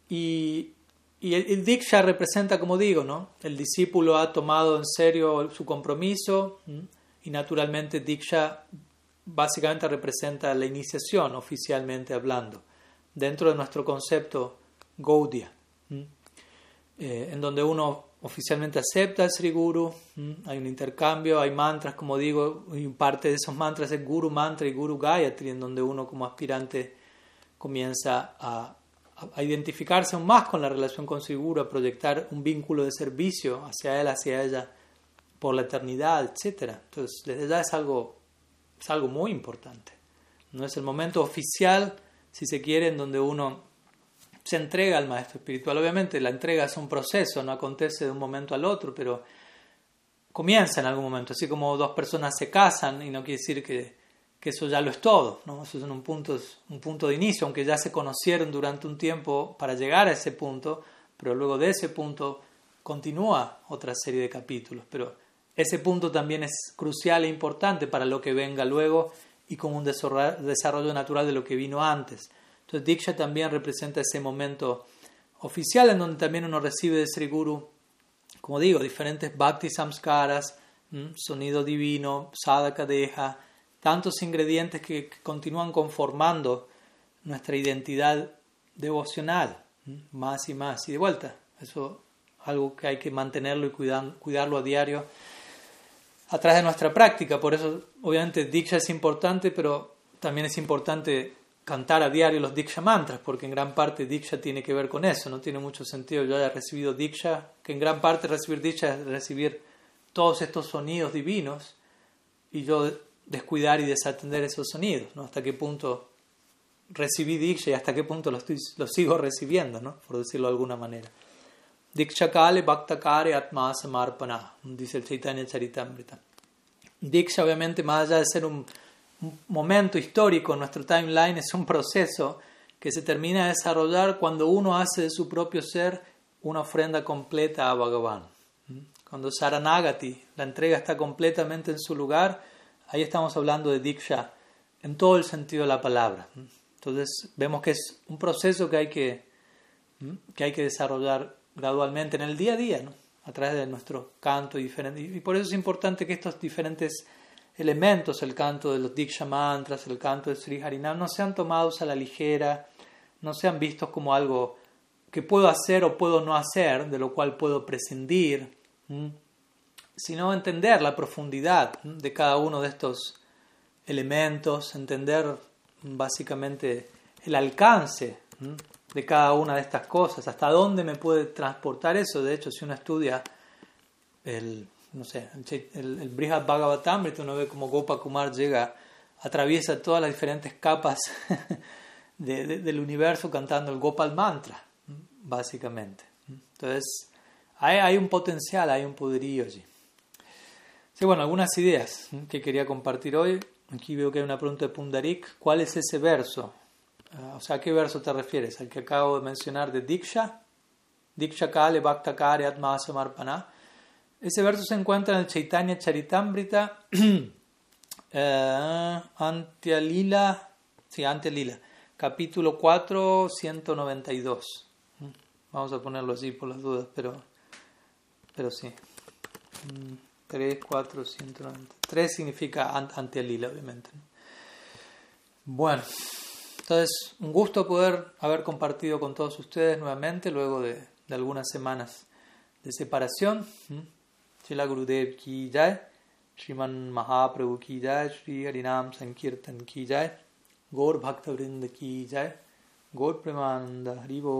Y, el, Diksha representa, como digo, ¿no? el discípulo ha tomado en serio su compromiso y naturalmente Diksha básicamente representa la iniciación oficialmente hablando, dentro de nuestro concepto Gaudiya, eh, en donde uno oficialmente acepta al Sri Guru, hay un intercambio, hay mantras, como digo, y parte de esos mantras es Guru Mantra y Guru Gayatri, en donde uno como aspirante comienza a a identificarse aún más con la relación con Guru, a proyectar un vínculo de servicio hacia él, hacia ella, por la eternidad, etc. Entonces, desde ya es algo, es algo muy importante. No es el momento oficial, si se quiere, en donde uno se entrega al maestro espiritual. Obviamente, la entrega es un proceso, no acontece de un momento al otro, pero comienza en algún momento. Así como dos personas se casan, y no quiere decir que que eso ya lo es todo, ¿no? eso es un punto, un punto de inicio, aunque ya se conocieron durante un tiempo para llegar a ese punto, pero luego de ese punto continúa otra serie de capítulos, pero ese punto también es crucial e importante para lo que venga luego y como un desarrollo natural de lo que vino antes. Entonces Diksha también representa ese momento oficial en donde también uno recibe de Sri Guru, como digo, diferentes bhakti samskaras, sonido divino, sadhaka deja, tantos ingredientes que, continúan conformando nuestra identidad devocional, más y más. Y de vuelta, eso es algo que hay que mantenerlo y cuidarlo a diario a través de nuestra práctica. Por eso, obviamente, Diksha es importante, pero también es importante cantar a diario los Diksha mantras, porque en gran parte Diksha tiene que ver con eso. No tiene mucho sentido yo haya recibido Diksha, que en gran parte recibir Diksha es recibir todos estos sonidos divinos y yo descuidar y desatender esos sonidos, ¿no? Hasta qué punto recibí Diksha y hasta qué punto lo, estoy, lo sigo recibiendo, ¿no? Por decirlo de alguna manera. Diksha Kale Bhaktakare Atma Samarpana, dice el Chaitanya Charitamrita. Diksha, obviamente, más allá de ser un momento histórico en nuestro timeline, es un proceso que se termina de desarrollar cuando uno hace de su propio ser una ofrenda completa a Bhagavan. Cuando Saranagati, la entrega está completamente en su lugar, ahí estamos hablando de Diksha en todo el sentido de la palabra. Entonces vemos que es un proceso que hay que, que, hay que desarrollar gradualmente en el día a día, ¿no? a través de nuestro canto diferente. Y por eso es importante que estos diferentes elementos, el canto de los Diksha mantras, el canto de Sri Harinam, no sean tomados a la ligera, no sean vistos como algo que puedo hacer o puedo no hacer, de lo cual puedo prescindir sino entender la profundidad de cada uno de estos elementos, entender básicamente el alcance de cada una de estas cosas, hasta dónde me puede transportar eso. De hecho, si uno estudia el, no sé, el, el Brihad Bhagavatamrita, uno ve cómo Gopa Kumar llega atraviesa todas las diferentes capas del universo cantando el Gopal Mantra, básicamente. Entonces, hay, hay un potencial, hay un poderío allí. Sí, bueno, algunas ideas que quería compartir hoy. Aquí veo que hay una pregunta de Pundarik. ¿Cuál es ese verso? Ah, o sea, ¿a qué verso te refieres? ¿Al que acabo de mencionar de Diksha? Diksha Kale Bhakta Kare Atma Samarpana. Ese verso se encuentra en el Chaitanya Charitamrita eh, Antialila, sí, Antialila, capítulo 4, 192. Vamos a ponerlo así por las dudas, pero, pero sí. 3, 4, 190. 3 significa Antialila, obviamente. Bueno, entonces, un gusto poder haber compartido con todos ustedes nuevamente luego de, de algunas semanas de separación. Chila Gurudev ki jai, Shriman Mahaprabhu ki jai, Shri Harinam Sankirtan ki jai, Gaur Bhakta Vrind ki jai, Gaur Premananda Haribo.